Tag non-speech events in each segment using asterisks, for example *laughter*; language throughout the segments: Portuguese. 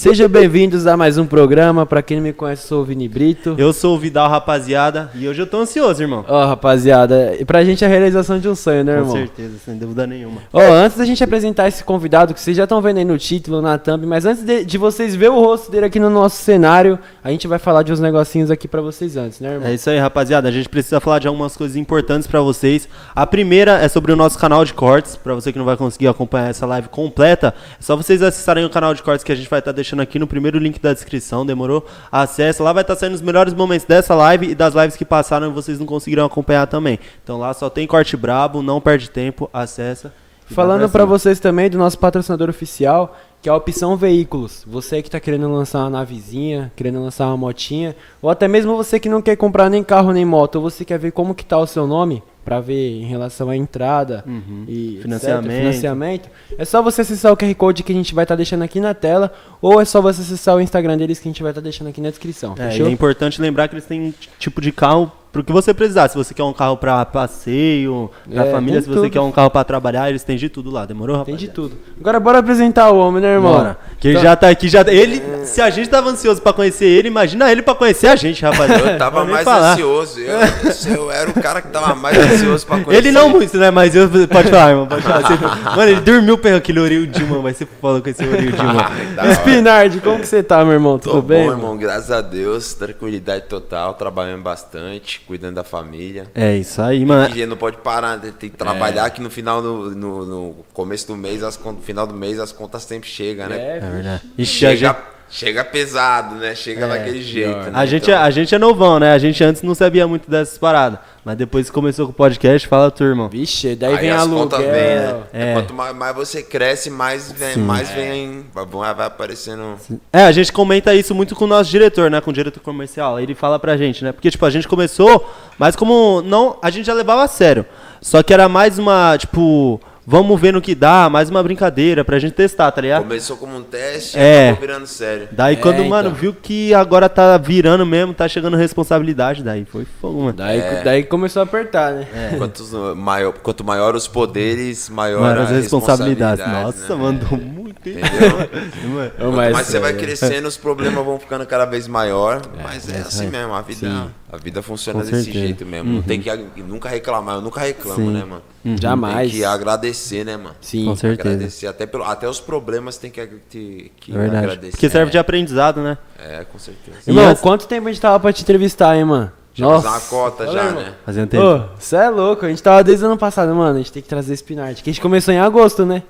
Sejam bem-vindos a mais um programa. Pra quem não me conhece, eu sou o Vini Brito. Eu sou o Vidal, rapaziada, e hoje eu tô ansioso, irmão. Ó, rapaziada, e pra gente é a realização de um sonho, né, Com irmão? certeza, sem dúvida nenhuma. Ó, antes da gente apresentar esse convidado, que vocês já estão vendo aí no título, na thumb, mas antes de, de vocês ver o rosto dele aqui no nosso cenário, a gente vai falar de uns negocinhos aqui pra vocês antes, né, irmão? É isso aí, rapaziada. A gente precisa falar de algumas coisas importantes pra vocês. A primeira é sobre o nosso canal de cortes. Pra você que não vai conseguir acompanhar essa live completa, é só vocês acessarem o canal de cortes que a gente vai estar deixando aqui no primeiro link da descrição. Demorou? Acesse. Lá vai estar saindo os melhores momentos dessa live e das lives que passaram e vocês não conseguiram acompanhar também. Então lá só tem corte brabo, não perde tempo, acessa. Falando cima. vocês também do nosso patrocinador oficial, que é a Opção Veículos. Você que tá querendo lançar uma navezinha, querendo lançar uma motinha, ou até mesmo você que não quer comprar nem carro nem moto, ou você quer ver como que tá o seu nome, pra ver em relação à entrada e etc, Financiamento. financiamento, é só você acessar o QR Code que a gente vai estar deixando aqui na tela, ou é só você acessar o Instagram deles que a gente vai estar deixando aqui na descrição. É, e é importante lembrar que eles têm t- tipo de carro pro que você precisar. Se você quer um carro pra passeio, pra É, família, tem se você tudo. quer um carro pra trabalhar, eles têm de tudo lá. Demorou, Tem rapaz? de tudo. Agora bora apresentar o homem, né, irmão? Bora. Que ele Então- já tá aqui, já. Ele, se a gente tava ansioso pra conhecer ele, imagina ele pra conhecer a gente, rapaziada. Eu tava mais falar. ansioso. Eu, eu era o cara que tava mais ansioso pra conhecer. Ele não muito, né? Mas eu. Pode falar, irmão. Pode falar. Você- mano, ele dormiu com aquele Oril Dilma, mas você falou com esse Oril Dilma. Hora. Spinard, como que você tá, meu irmão? Tudo Tô bem? bom, irmão. Graças a Deus. Tranquilidade total. Trabalhando bastante. Cuidando da família. É isso aí, mano. A gente não pode parar, né? tem que trabalhar que no final do no, no começo do mês, as, no final do mês as contas sempre chegam, né? É, É verdade. A Chega, gente. Chega pesado, né? Chega daquele jeito. pior. Né? A gente, é, Então, a gente é novão, né? A gente antes não sabia muito dessas paradas. Mas depois que começou com o podcast, fala tu, irmão. Vixe, daí aí vem as aluguel. contas vêm, né? É. Quanto mais, mais você cresce, mais vem, mais vem, vai, vai aparecendo. É, a gente comenta isso muito com o nosso diretor, né? Com o diretor comercial. Ele fala pra gente, né? Porque, tipo, a gente começou, mas como não. A gente já levava a sério. Só que era mais uma, tipo, vamos ver no que dá, mais uma brincadeira pra gente testar, tá ligado? Começou como um teste e É. acabou virando sério. Daí É, quando, mano, então. viu que agora tá virando mesmo, tá chegando responsabilidade, daí foi fogo, mano. Daí, É. daí começou a apertar, né? Quantos, uh, maior, quanto maior os poderes, maior Mano, as responsabilidades. responsabilidade, Nossa, né? mandou muito, hein? Entendeu? *laughs* Mas, você vai é, crescendo, os problemas vão ficando cada vez maior. mas é assim aí. mesmo, a vida, a vida funciona Com desse certeza. jeito mesmo. Não tem que ag- nunca reclamar, eu nunca reclamo, Sim. né, mano? Jamais. Tem que agradecer, né, mano? Sim. Com certeza. Agradecer. Até, pelo, até os problemas tem que, te- que É verdade. agradecer. Porque serve de aprendizado, né? É, com certeza. Irmão, antes- quanto tempo a gente tava pra te entrevistar, hein, mano? Já fazer uma cota Olha, já, irmão. né? Fazendo tempo. Você é louco, a gente tava desde o ano passado, mano, a gente tem que trazer Spinard, que a gente começou em agosto, né?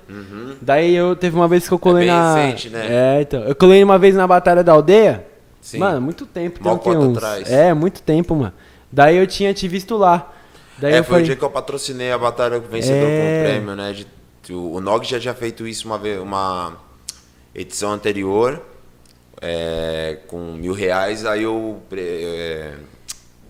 Daí eu teve uma vez que eu colei Uhum. bem na... recente, né? É, então, eu colei uma vez na Batalha da Aldeia, Sim. mano, muito tempo, Mó tem o quê, cota uns... atrás. É, muito tempo, mano. Daí eu tinha te visto lá. Daí é, foi falei, o dia que eu patrocinei a batalha vencedor É. com o prêmio, né? De, o, o Nog já tinha feito isso uma vez, uma edição anterior, é, com mil reais, aí eu, é,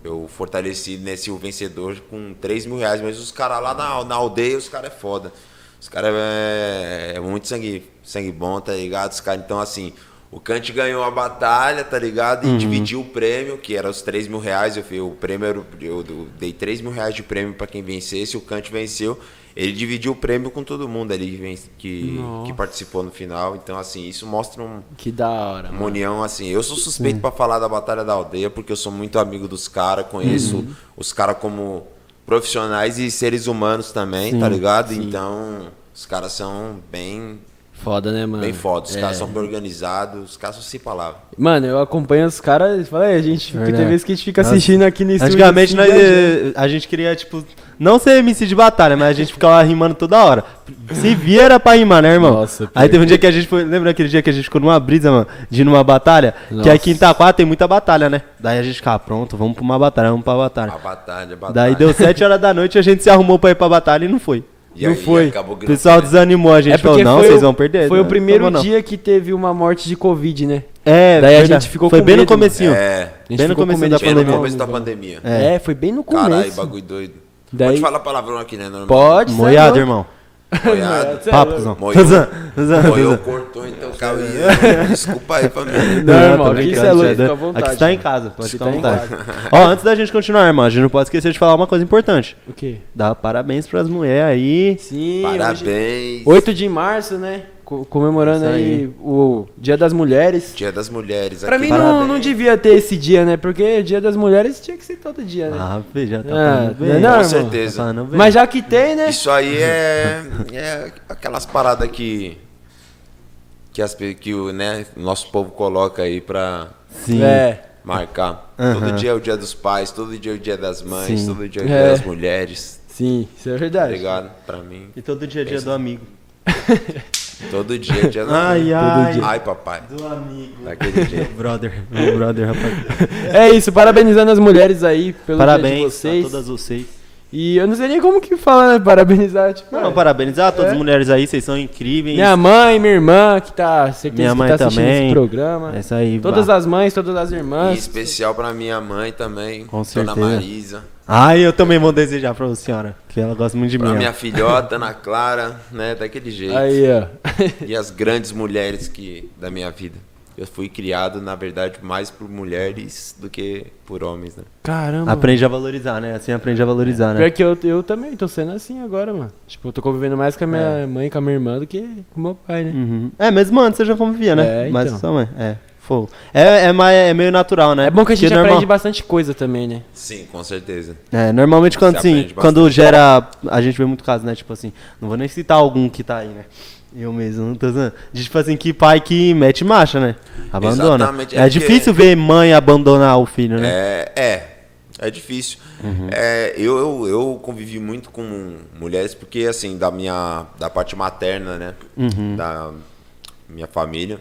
eu fortaleci nesse o vencedor com três mil reais, mas os caras lá na, na aldeia, os caras é foda. Os caras é, é muito sangue, sangue bom, tá ligado? Os caras, então assim, o Kant ganhou a batalha, tá ligado? E dividiu o prêmio, que era os 3 mil reais. Eu, fui- o prêmio era, eu, dei 3 mil reais de prêmio pra quem vencesse, o Kant venceu. Ele dividiu o prêmio com todo mundo ali que, Nossa. que participou no final. Então, assim, isso mostra um, que da hora, uma mano. união, assim. Eu sou suspeito pra falar da Batalha da Aldeia, porque eu sou muito amigo dos caras, conheço Uhum. os caras como profissionais e seres humanos também, tá ligado? Então, os caras são bem, Foda, né, mano? bem foda, os É. caras são bem organizados, os caras são sem palavras. Mano, eu acompanho os caras e falo, "É, a gente, porque tem Verdade. vezes que a gente fica Nossa. assistindo aqui no estúdio. Antigamente nós, eh, a gente queria, tipo, não ser MC de batalha, mas a gente ficava rimando toda hora. Se via era pra rimar, né, irmão? Nossa, Aí teve um dia que a gente foi. Lembra aquele dia que a gente ficou numa brisa, mano? De ir numa batalha? Que Nossa. aqui em Itaquá tem muita batalha, né? Daí a gente ficava, pronto, vamos pra uma batalha, vamos pra batalha. A batalha, a batalha. Daí deu 7 horas da noite, a gente se arrumou pra ir pra batalha e não foi. E não aí foi. acabou O pessoal né? desanimou, a gente falou, não, vocês o- vão perder. Foi não, o primeiro não vou, não. dia que teve uma morte de Covid, né? É, Daí a gente ficou Foi com bem no medo, comecinho. É, Bem no começo da de bem no começo da pandemia. É. foi bem no começo. Caralho, bagulho doido. Daí- Pode falar palavrão aqui, né? Normal. Pode, é Moiado, irmão. Moiado. É Papo, cuzão. Moiou. Cortou, então caía. *laughs* Desculpa aí, família. Não, irmão, aqui brincando, cê é louco, fica à vontade, Aqui você tá em casa, pode Você ficar à vontade. Ó, antes da gente continuar, irmão, a gente não pode esquecer de falar uma coisa importante. O quê? Dar parabéns pras mulheres aí. Sim, Parabéns. Hoje, 8 de março, né? Co- comemorando Isso aí. aí. o Dia das Mulheres. Dia das Mulheres. Pra mim não, não devia ter esse dia, né? Porque Dia das Mulheres tinha que ser todo dia, né? Ah, já tá Ah, falando bem. não, Com irmão. certeza. Tá. Mas já que tem, né? Isso aí é, é aquelas paradas que que, as, que o né, nosso povo coloca aí pra Sim. É. marcar. Aham. Todo dia é o dia dos pais, todo dia é o dia das mães, Sim. todo dia é o É. dia das mulheres. Sim, isso é verdade. ligado? Pra mim, E todo dia a dia do amigo. *laughs* todo dia é dia das Ai, ai. Ai, papai. Do amigo. Daquele jeito. *laughs* Brother, meu brother, rapaz. *laughs* É isso, parabenizando as mulheres aí pelo dia de Parabéns vocês. a todas vocês. E eu não sei nem como que fala, né? Parabenizar, tipo. Não, é. parabenizar a todas É. as mulheres aí, vocês são incríveis. Minha mãe, minha irmã, que tá, certeza Minha que mãe tá assistindo também. esse programa. É isso aí. Todas as mães, todas as irmãs. especial pra minha mãe também, Com Dona certeza. Marisa. Ai, eu também vou desejar pra senhora, que ela gosta muito de Pra mim. ó. minha filhota, Ana Clara, né? Daquele jeito. Aí, ó. *laughs* E as grandes mulheres que da minha vida. Eu fui criado, na verdade, mais por mulheres do que por homens, né? Caramba. Aprende a valorizar, né? Assim aprende a valorizar, né? Pior que eu, eu também tô sendo assim agora, mano. Tipo, eu tô convivendo mais com a minha É. mãe e com a minha irmã do que com o meu pai, né? Uhum. É, mesmo antes você já convivia, né? É, Mas então. sua mãe, é. Fogo. É, é, mais, é meio natural, né? É bom que a gente Porque normal- aprende bastante coisa também, né? Sim, com certeza. É, normalmente quando, assim, quando gera. A gente vê muito caso, né? Tipo assim, não vou nem citar algum que tá aí, né? Eu mesmo, não tô dizendo. De, tipo assim, que pai que mete marcha, né? Abandona. Exatamente, É, é difícil ver mãe abandonar o filho, né? É, é, é difícil. É, eu, eu, eu convivi muito com mulheres porque, assim, da minha da parte materna, né? Da minha família.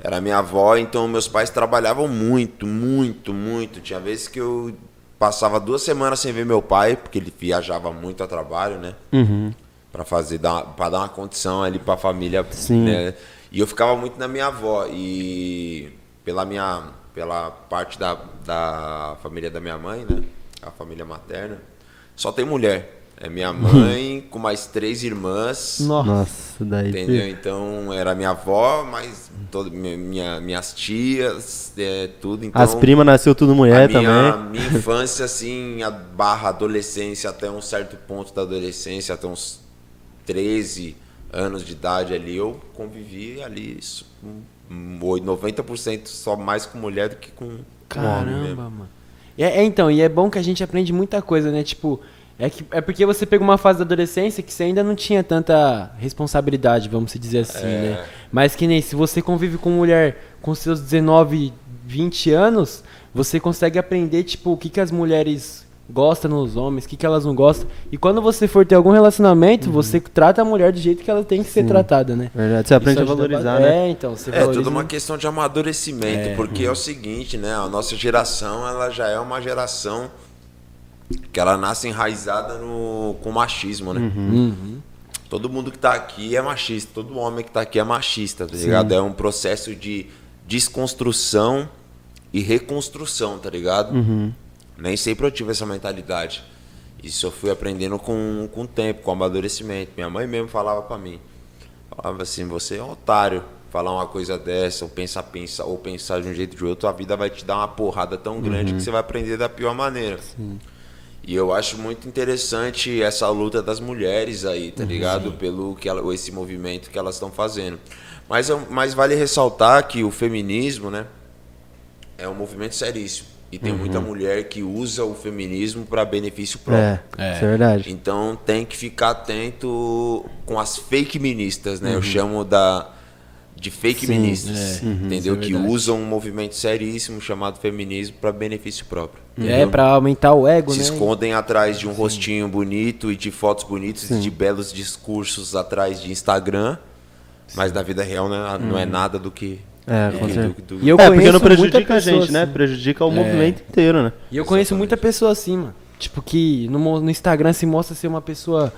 Era minha avó, então meus pais trabalhavam muito, muito, muito. Tinha vezes que eu passava duas semanas sem ver meu pai, porque ele viajava muito a trabalho, né? Uhum. Pra fazer, dar, pra dar uma condição ali pra família. Sim. né? E eu ficava muito na minha avó. E pela minha. Pela parte da, da família da minha mãe, né? A família materna, só tem mulher. É minha mãe com mais três irmãs. Nossa, daí. Entendeu? Então era minha avó, mas todo, minha, minhas tias, é, tudo. Então, As primas nasceu tudo mulher a minha, também. minha infância, assim, a barra adolescência até um certo ponto da adolescência, até uns 13 anos de idade ali, eu convivi ali isso, um, oi- 90% só mais com mulher do que com, com homem mesmo. Caramba, mano. É, é, então, e é bom que a gente aprende muita coisa, né? Tipo, é, que, é porque você pegou uma fase da adolescência que você ainda não tinha tanta responsabilidade, vamos dizer assim, É. né? Mas que nem se você convive com mulher com seus 19, 20 anos, você consegue aprender, tipo, o que, que as mulheres gostam nos homens, o que, que elas não gostam. E quando você for ter algum relacionamento, você trata a mulher do jeito que ela tem que ser Sim. tratada, né? Verdade, você aprende a Isso ajuda valorizar, ba- né? É, então, você É valoriza uma questão de amadurecimento, porque é o seguinte, né? A nossa geração, ela já é uma geração que ela nasce enraizada no, com machismo, né? Uhum. Todo mundo que tá aqui é machista, todo homem que tá aqui é machista, tá ligado? É um processo de desconstrução e reconstrução, tá ligado? Nem sempre eu tive essa mentalidade. Isso eu fui aprendendo com, com o tempo, com o amadurecimento. Minha mãe mesmo falava pra mim. Falava assim, você é um otário. Falar uma coisa dessa, ou pensar, pensar, ou pensar de um jeito ou de outro, a vida vai te dar uma porrada tão grande que você vai aprender da pior maneira. E eu acho muito interessante essa luta das mulheres aí, tá ligado? Pelo que ela, esse movimento que elas estão fazendo. Mas, eu- mas vale ressaltar que o feminismo, né, é um movimento seríssimo. E tem muita mulher que usa o feminismo para benefício próprio. É, isso é verdade. Então tem que ficar atento com as fake ministas, né? Eu Uhum. chamo da de fake ministas, é. Uhum, entendeu? é que usam um movimento seríssimo chamado feminismo para benefício próprio. É, pra aumentar o ego, Se né? escondem atrás de um rostinho bonito e de fotos bonitas e de belos discursos atrás de Instagram, mas na vida real né, não é nada do que. É, do com que- certeza. do- do- E eu é, porque conheço não prejudica muita a gente, né? assim. Prejudica o É. movimento inteiro, né? E eu conheço Exatamente. muita pessoa assim, mano. Tipo, que no, no Instagram se mostra ser uma pessoa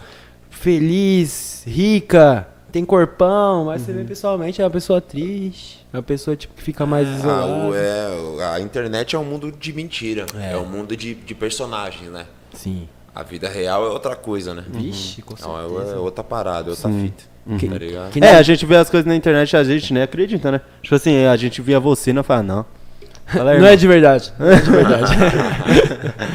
feliz, rica, tem corpão, mas você vê pessoalmente é uma pessoa triste, é uma pessoa tipo, que fica mais Ah, isolada. o- é, a internet é um mundo de mentira, É. é, um mundo de, de personagens, né? Sim. A vida real é outra coisa, né? Vixe, com Não, certeza. é, é outra parada, é outra fita. Que- Tá ligado? É, a gente vê as coisas na internet e a gente nem acredita, né? Tipo assim, a gente via você e não fala, não. Fala, *laughs* Não é de verdade. Não é de verdade.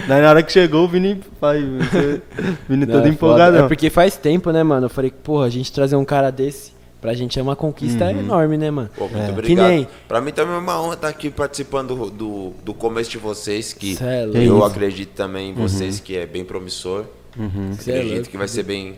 Daí na hora que chegou, o Vini, pai, você- Vini Não, todo é empolgadão. foda. É porque faz tempo, né, mano? Eu falei, porra, a gente trazer um cara desse Pra gente é uma conquista enorme, né, mano? Pô, muito Que obrigado. nem- Pra mim também é uma honra estar aqui participando do, do, do começo de vocês, que Cê é eu isso. acredito também em vocês que é bem promissor. É Acredito louco. que vai ser bem.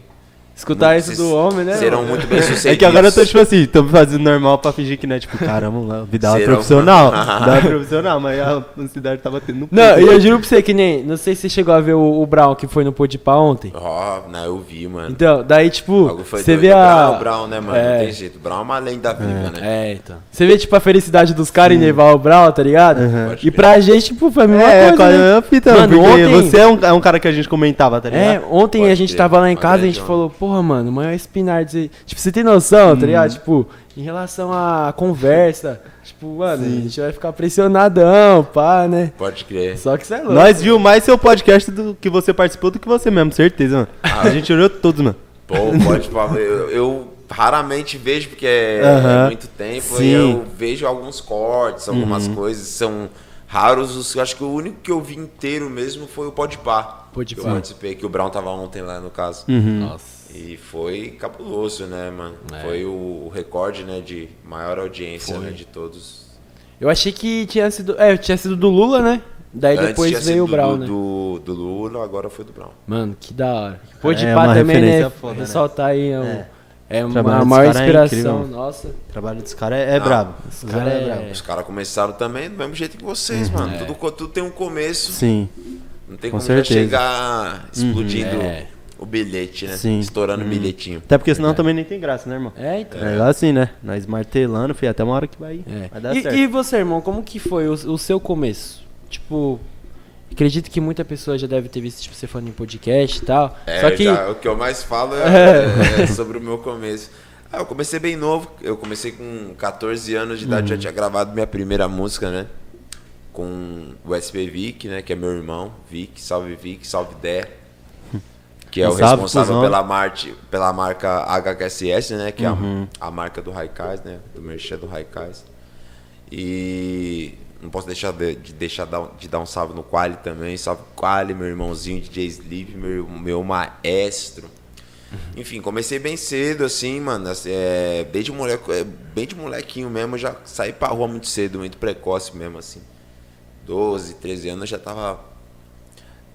Escutar muito- isso do homem, né? Serão mano? muito bem sucedidos. *laughs* É que agora eu tô tipo assim, tô fazendo normal pra fingir que não é tipo, caramba, o Vidal é Serão- profissional. *laughs* Vidal é profissional, mas a ansiedade tá batendo no Não, e eu juro pra você que nem. Não sei se você chegou a ver o, o Brown que foi no Podpah ontem. Ó, não, eu vi, mano. Então, daí, tipo, você vê O Brown a. é o Brown, né, mano? É. Não tem jeito. O Brown é uma lenda viva, né? É, então. Você vê, tipo, a felicidade dos caras em levar o Brown, tá ligado? Pode E pra gente, tipo, foi a mesma É, coisa. né? é a fita, Mano, ontem- você é um, é um cara que a gente comentava, tá É, ligado? ontem Pode a gente tava lá em casa e a gente falou, porra, mano, o maior Spinard. você- Tipo, você tem noção, tá ligado? Tipo, em relação à conversa, tipo, mano, a gente vai ficar pressionadão, pá, né? Pode crer. Só que você é louco. Nós viu mais seu podcast do que você participou do que você mesmo, certeza, mano. Ah. A gente olhou todos, mano. Pô, pode falar. Eu, eu raramente vejo, porque é, é muito tempo. Sim. E eu vejo alguns cortes, algumas Uhum. coisas. São raros os. Eu acho que o único que eu vi inteiro mesmo foi o Podpah. Podpah. Que eu participei, que o Brown tava ontem lá no caso. Nossa. E foi cabuloso, né, mano? É. Foi o, recorde, né, de maior audiência, né, de todos. Eu achei que tinha sido. É, tinha sido do Lula, né? Daí Antes depois tinha veio o Brown, do, né? do, do Lula, agora foi do Brown. Mano, que da hora. É Podpah uma também, né? foda, né? Ressaltar aí. É, um- É. é uma a maior é inspiração. incrível. Nossa. O trabalho dos caras é, é brabo. os Os cara caras é, é- brabo. Os caras começaram também do mesmo jeito que vocês, mano. Tudo, co- tudo tem um começo. Sim. Não tem Com como certeza. já chegar explodindo É. o bilhete, né? Sim. Estourando o bilhetinho. Até porque senão também nem tem graça, né, irmão? É, então. É igual assim, né? Nós martelando, filho, até uma hora que vai, É. vai dar E, certo. e você, irmão, como que foi o, o seu começo? Tipo, acredito que muita pessoa já deve ter visto tipo, você falando em podcast e tal. É, Só que. já, o que eu mais falo é, *laughs* é sobre o meu começo. Ah, eu comecei bem novo. Eu comecei com 14 anos de idade, Uhum. já tinha gravado minha primeira música, né? Com o SP Vic, né? Que é meu irmão. Vic, salve Vic, salve Dé. Que é o salve, responsável pela, marte, pela marca HQSS, né? Que Uhum. é a, a marca do Raikais, né? Do merchan do Raikais. E não posso deixar de, de deixar dar, de dar um salve no Quali também. Salve Quali, meu irmãozinho DJ Sleep, meu, meu maestro. Enfim, comecei bem cedo, assim, mano. assim, é, desde moleque, é, bem de molequinho mesmo, já saí pra rua muito cedo, muito precoce mesmo, assim. 12, 13 anos, eu já tava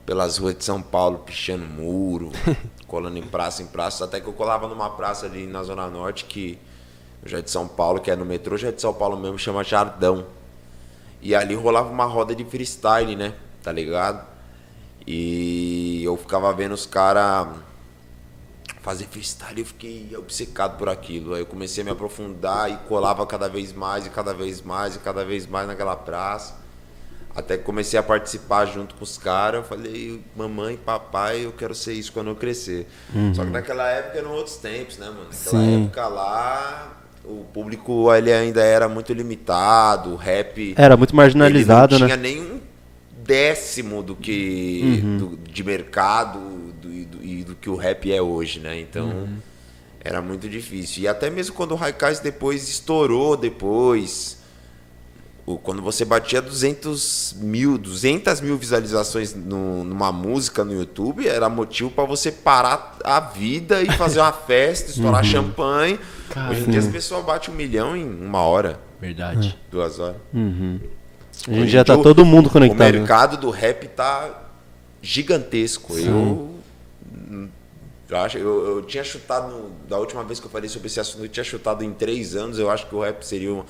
pelas ruas de São Paulo, pichando muro, *laughs* colando em praça em praça, até que eu colava numa praça ali na Zona Norte, que já é de São Paulo, que é no metrô, já é de São Paulo mesmo, chama Jardão. E ali rolava uma roda de freestyle, né? Tá ligado? E eu ficava vendo os caras fazer freestyle, eu fiquei obcecado por aquilo. Aí eu comecei a me aprofundar e colava cada vez mais, e cada vez mais, e cada vez mais naquela praça. Até que comecei a participar junto com os caras. Eu falei, mamãe, papai, eu quero ser isso quando eu crescer. Só que naquela época eram outros tempos, né, mano? Naquela Sim. época lá, o público ele ainda era muito limitado, o rap. Era muito marginalizado, ele não né? tinha nenhum décimo do que do- de mercado do, e do, e do que o rap é hoje, né? Então era muito difícil. E até mesmo quando o Raikais depois estourou depois, quando você batia 200 mil, 200 mil visualizações no- numa música no YouTube, era motivo para você parar a vida e fazer uma *laughs* festa, estourar champanhe. Hoje em dia as pessoas batem um milhão em uma hora, Verdade. duas horas. A gente Hoje já tá o- todo mundo O conectado. né? mercado do rap tá gigantesco. Eu, eu acho, eu, eu tinha chutado da última vez que eu falei sobre esse assunto, eu tinha chutado em três anos. Eu acho que o rap seria um,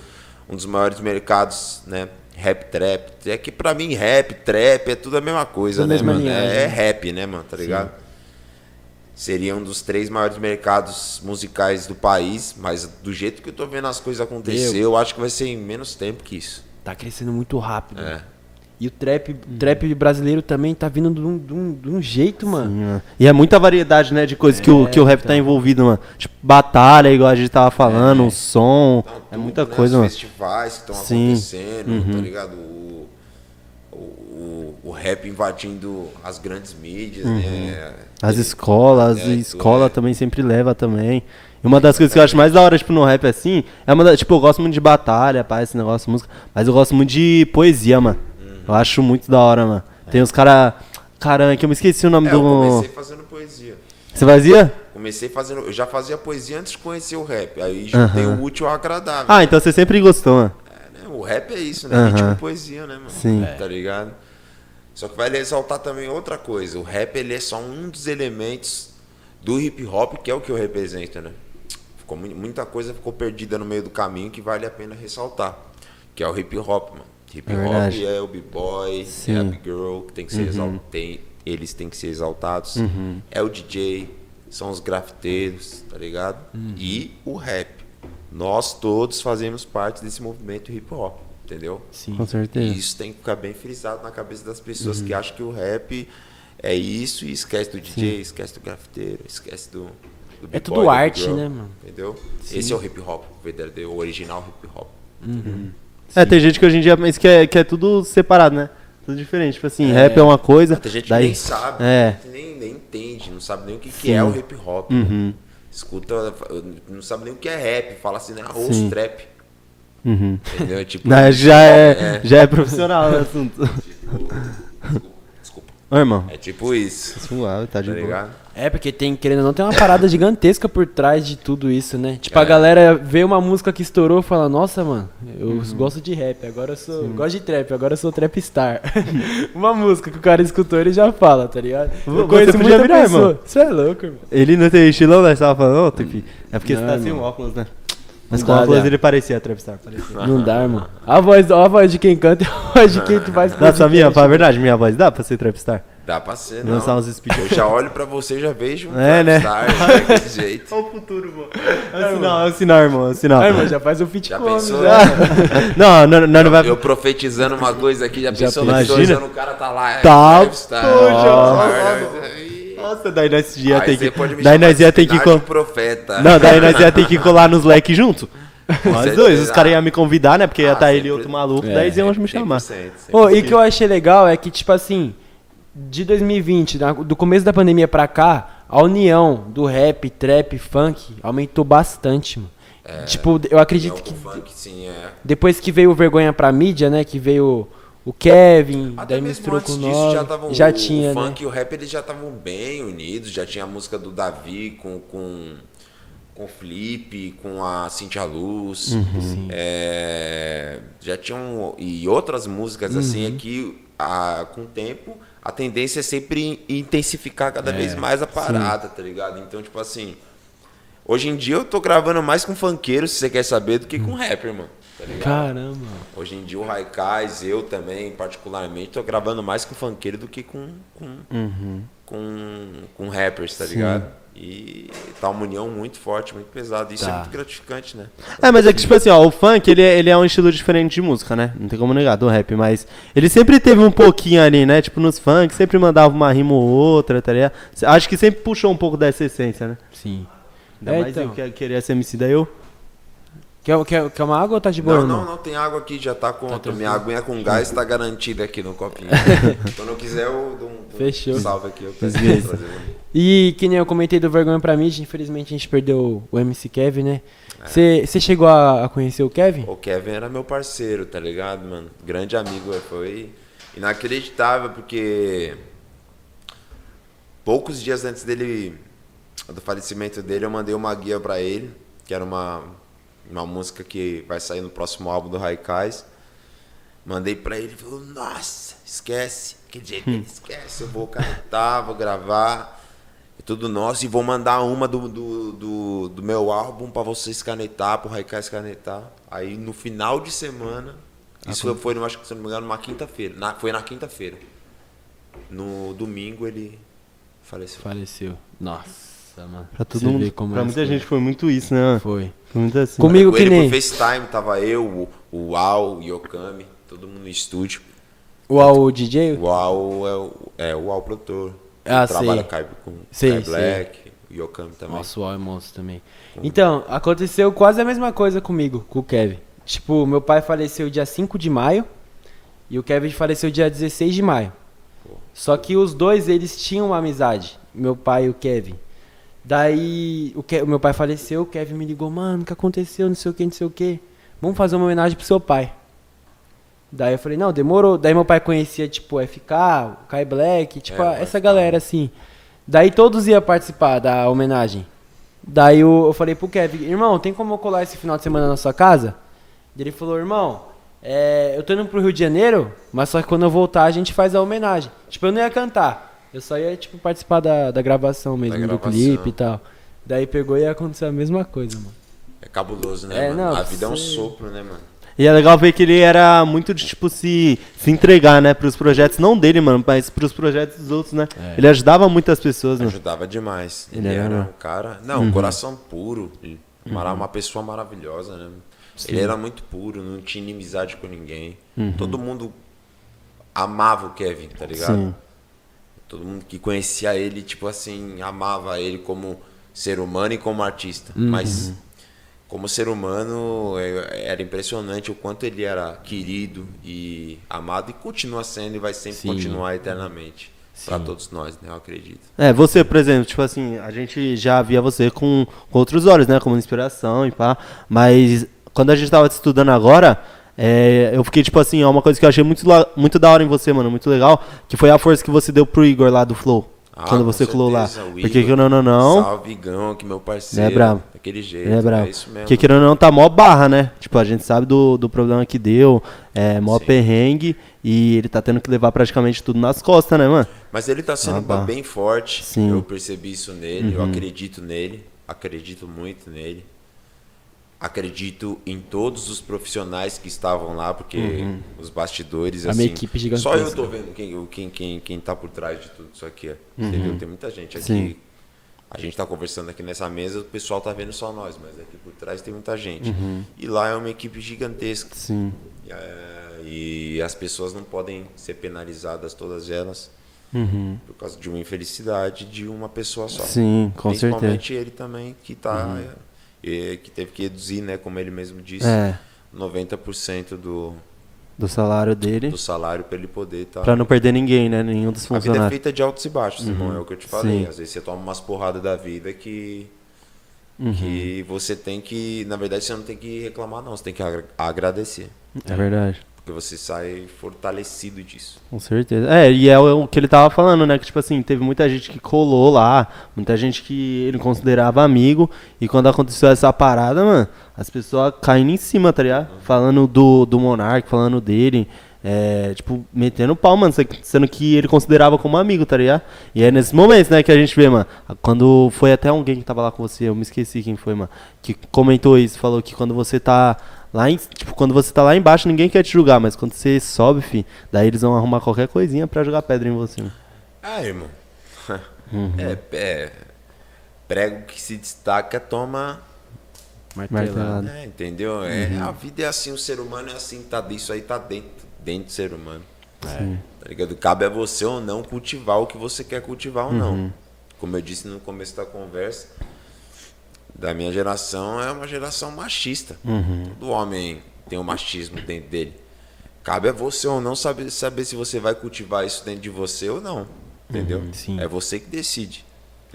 um dos maiores mercados, né? Rap, trap. É que pra mim rap, trap é tudo a mesma coisa, Tudo né, mano? linhagem, É, é né? rap, né, mano? Tá ligado? Seria um dos três maiores mercados musicais do país, mas do jeito que eu tô vendo as coisas acontecer, eu acho que vai ser em menos tempo que isso. Tá crescendo muito rápido. É. E o trap, o trap brasileiro também tá vindo de um, de um, de um jeito, mano. Sim, é. E é muita variedade, né, de coisas que, o, É, que o rap tá então. envolvido, mano. Tipo, batalha, igual a gente tava falando, um som. Então, é muita né, coisa, os mano. festivais que estão Sim. Uhum. acontecendo, tá ligado? O, o, o, o rap invadindo as grandes mídias, né? As escolas, É, a tudo, escola é. também sempre leva também. E uma das coisas que eu acho mais da hora, tipo, no rap assim, é uma da, tipo, eu gosto muito de batalha, pá, esse negócio de música, mas eu gosto muito de poesia, mano. Eu acho muito da hora, mano. Tem os caras. Caramba, que eu me esqueci o nome É, eu do. comecei fazendo poesia. Você fazia? comecei fazendo. Eu já fazia poesia antes de conhecer o rap. Aí juntei Aham. o útil ao agradável. Ah, então você sempre gostou, né? É, né? O rap é isso, né? Ritmo e poesia, né, mano? Sim. Tá ligado? Só que vai ressaltar também outra coisa. O rap, ele é só um dos elementos do hip hop, que é o que eu represento, né? Ficou, mu- muita coisa ficou perdida no meio do caminho que vale a pena ressaltar. Que é o hip hop, mano. Hip É hop verdade. é o b-boy, Sim. Uhum. é a b-girl, que tem que ser exal- tem- eles têm que ser exaltados. É o DJ, são os grafiteiros, tá ligado? Uhum. E o rap. Nós todos fazemos parte desse movimento hip hop, entendeu? Sim. Com certeza. E isso tem que ficar bem frisado na cabeça das pessoas Uhum. que acham que o rap é isso e esquece do DJ, esquece do grafiteiro, esquece do. do É tudo do arte, né, mano? Entendeu? Esse é o hip hop, o verdadeiro, o original hip hop. É, tem gente que hoje em dia pensa que é, que é tudo separado, né? Tudo diferente. Tipo assim, rap é uma coisa. Tem gente daí... que nem sabe, É. nem, nem entende, não sabe nem o que, que Sim. é o hip hop. Uhum. Escuta, não sabe nem o que é rap, fala assim, né? Sim. Ouço trap. Uhum. Entendeu? É Tipo, Não, já, é, é. já é profissional o assunto. Desculpa. Ô, irmão. É tipo isso, Suave, tá de tá boa. ligado? É, porque tem, querendo ou não, tem uma parada gigantesca por trás de tudo isso, né? Tipo, a É. galera vê uma música que estourou e fala, nossa, mano, eu Uhum. gosto de rap, agora eu sou. Gosto de trap, agora eu sou trapstar. *laughs* uma música que o cara escutou, ele já fala, tá ligado? Você Eu conheço podia muita virar, pessoa. irmão. Você é louco, irmão. Ele não tem estilão, né? Você tava falando, ô, Tipi. É porque você Não, tá sem irmão. óculos, né? Mas com dá, óculos dá. ele parecia Trapstar. Parecia. Não dá, irmão. A voz, ó, a voz de quem canta e a voz de quem tu faz Nossa, minha, podcast. fala a verdade, minha voz dá pra ser Trapstar? Dá pra ser, não. Lançar uns speed. Eu já olho pra você e já vejo um É, né? trapstar, daquele *laughs* jeito. Olha o futuro, mano. É um sinal, é um sinal, irmão, é um sinal. Ah, irmão, já faz o fit Já o pensou? já. *laughs* Não, não, não, não vai... Eu profetizando uma coisa aqui, já, pensou nos imagina? o cara tá lá. é, Tá, trapstar, poxa, Trapstar, aí- Nossa, daí nós ia ter você que... pode me Daí chamar nós ia de ter que... Co- profeta. Não, daí nós ia ter que colar nos leques junto. Nós dois, os caras iam me convidar, né? Porque ia Ah, estar ele e outro maluco, É, daí eles iam me chamar. 100%, Ô, e que eu achei legal é que, tipo assim, de 2020, na- do começo da pandemia pra cá, a união do rap, trap, funk aumentou bastante, mano. tipo, eu acredito que funk, sim, é. depois que veio o Vergonha pra mídia, né, que veio o Kevin, Até daí mesmo misturou antes com nome, já, tavam, já o, tinha, o né? funk e o rap eles já estavam bem unidos, já tinha a música do Davi com com com o Flip, com a Cintia Luz, Uhum. é, já tinham e outras músicas assim Uhum. é que a, com o tempo a tendência é sempre intensificar cada É, vez mais a parada, tá ligado? Então tipo assim, hoje em dia eu tô gravando mais com funkeiro, se você quer saber, do que com rapper, mano. Tá ligado? Caramba. Hoje em dia o Raikais, eu também, particularmente, tô gravando mais com funkeiro do que com, com, Uhum. com, com rappers, tá ligado? E tá uma união muito forte, muito pesada. Isso Tá. é muito gratificante, né? É, mas é que, tipo assim, ó, o funk, ele é, ele é um estilo diferente de música, né? Não tem como negar, do rap, mas ele sempre teve um pouquinho ali, né? Tipo, nos funk, sempre mandava uma rima ou outra, tá ligado? Acho que sempre puxou um pouco dessa essência, né? Sim. Ainda É, mais então. eu que queria ser MC da eu. Quer, quer, quer uma água ou tá de boa, Não, não, não, tem água aqui, já tá com. tranquilo. minha aguinha com gás tá garantida aqui no copinho. *laughs* Quando eu quiser, eu dou um, Fechou. salve aqui. Eu peço. E que nem eu comentei do Vergonha pra mídia, infelizmente a gente perdeu o MC Kevin, né? É. Você chegou a, a conhecer o Kevin? O Kevin era meu parceiro, tá ligado, mano? Grande amigo, é, foi inacreditável, porque poucos dias antes dele, do falecimento dele, eu mandei uma guia pra ele, que era uma, uma música que vai sair no próximo álbum do Raikais. Mandei pra ele, ele falou, nossa, esquece, que jeito ele esquece, eu vou cantar, vou gravar, é tudo nosso, e vou mandar uma do, do, do, do meu álbum pra vocês canetar, pro Raikais canetar. Aí no final de semana, isso foi, foi, acho que se não me engano, numa quinta-feira, na- foi na quinta-feira. No domingo ele faleceu. Faleceu. Nossa, mano. Pra todo Você mundo. pra as muita gente foi muito isso, né? Foi. Foi muito assim. Comigo Com que ele nem. por FaceTime, tava eu, o, o Al, o Yokami, todo mundo no estúdio. O, o DJ? O Al é o, é, o Al produtor. Ah, Ele trabalha sei. com, Sei, Kai sei. Black, o Yokami também. Nossa, o Al é monstro também. Então, aconteceu quase a mesma coisa comigo, com o Kevin. Tipo, meu pai faleceu dia 5 de maio e o Kevin faleceu dia 16 de maio. Só que os dois, eles tinham uma amizade, meu pai e o Kevin. Daí, o, Ke- o meu pai faleceu, o Kevin me ligou, mano, o que aconteceu, não sei o que, não sei o que. Vamos fazer uma homenagem pro seu pai. Daí eu falei, não, demorou. Daí meu pai conhecia, tipo, o FK, o Kai Black, tipo, É, essa galera assim. Daí todos iam participar da homenagem. Daí eu, eu falei pro Kevin, irmão, tem como eu colar esse final de semana na sua casa? Ele falou, irmão, é, eu tô indo pro Rio de Janeiro, mas só que quando eu voltar a gente faz a homenagem. Tipo, eu não ia cantar. Eu só ia, tipo, participar da, da gravação mesmo, Da do gravação. clipe e tal. Daí pegou e aconteceu a mesma coisa, mano. É cabuloso, né, É, mano? não, a vida é um sopro, né, mano? E é legal ver que ele era muito de, tipo, se, se entregar, né, pros projetos, não dele, mano, mas pros projetos dos outros, né? É. Ele ajudava muitas pessoas, né? Ajudava demais. Ele, Ele era- era um cara. Não, um coração puro. Era uma pessoa maravilhosa, né? Ele era muito puro, não tinha inimizade com ninguém. Todo mundo amava o Kevin, tá ligado? Sim. Todo mundo que conhecia ele, tipo assim, amava ele como ser humano e como artista. Mas como ser humano, é- era impressionante o quanto ele era querido e amado e continua sendo e vai sempre Sim. continuar eternamente. Pra todos nós, né? Eu acredito. É, você, por exemplo, tipo assim, a gente já via você com, com outros olhos, né? Como inspiração e pá. Mas quando a gente tava te estudando agora, é, eu fiquei, tipo assim, é uma coisa que eu achei muito, muito da hora em você, mano, muito legal, que foi a força que você deu pro Igor lá do Flow. Ah, quando você colou lá. Porque que não, não, não. Salve, Gão, que meu parceiro. é brabo. Daquele jeito. Ele é brabo. É isso mesmo. Porque querendo ou não, tá mó barra, né? Tipo, a gente sabe do, do problema que deu, é mó Sim. perrengue, e ele tá tendo que levar praticamente tudo nas costas, né, mano? Mas ele tá sendo Ah, bem forte. Sim. Uhum. Eu percebi isso nele. Eu acredito nele. Acredito muito nele. Acredito em todos os profissionais que estavam lá, porque os bastidores, A assim... minha equipe gigantesca. Só eu tô vendo quem, quem, quem, quem tá por trás de tudo isso aqui. Entendeu? Tem muita gente aqui. Uhum. Sim. A gente tá conversando aqui nessa mesa, o pessoal tá vendo só nós, mas aqui por trás tem muita gente. Uhum. E lá é uma equipe gigantesca. Sim. É, e as pessoas não podem ser penalizadas, todas elas, Uhum. por causa de uma infelicidade de uma pessoa só. Sim, com certeza. Principalmente ele também, que tá. É, que teve que reduzir, né, como ele mesmo disse, É, 90% do, do salário dele. do salário para ele poder estar. Pra não perder ninguém, né? Nenhum dos A vida é funcionários. feita de altos e baixos, irmão. É o que eu te falei. Sim. Às vezes você toma umas porradas da vida que. Uhum. Que você tem que. Na verdade, você não tem que reclamar, não. Você tem que agra- agradecer. É verdade. Porque você sai fortalecido disso. Com certeza. É, e é o que ele tava falando, né? Que, tipo assim, teve muita gente que colou lá, muita gente que ele considerava amigo, e quando aconteceu essa parada, mano, as pessoas caindo em cima, tá ligado? Falando do, do Monark, falando dele, é, tipo, metendo pau, mano, se- sendo que ele considerava como amigo, tá ligado? E é nesses momentos, né, que a gente vê, mano, quando foi até alguém que tava lá com você, eu me esqueci quem foi, mano, que comentou isso, falou que quando você tá Lá em, tipo, quando você tá lá embaixo, ninguém quer te julgar, mas quando você sobe, fi, daí eles vão arrumar qualquer coisinha pra jogar pedra em você. Ah, irmão. Uhum. É, é. Prego que se destaca toma. Martelado. É, entendeu? É, Uhum. A vida é assim, o ser humano é assim, tá, isso aí tá dentro, dentro do ser humano. Sim. Tá ligado? Cabe a você ou não cultivar o que você quer cultivar ou Uhum. não. Como eu disse no começo da conversa, da minha geração é uma geração machista. Uhum. Todo homem tem um machismo dentro dele. Cabe a você ou não saber, saber se você vai cultivar isso dentro de você ou não. Entendeu? Uhum, sim. É você que decide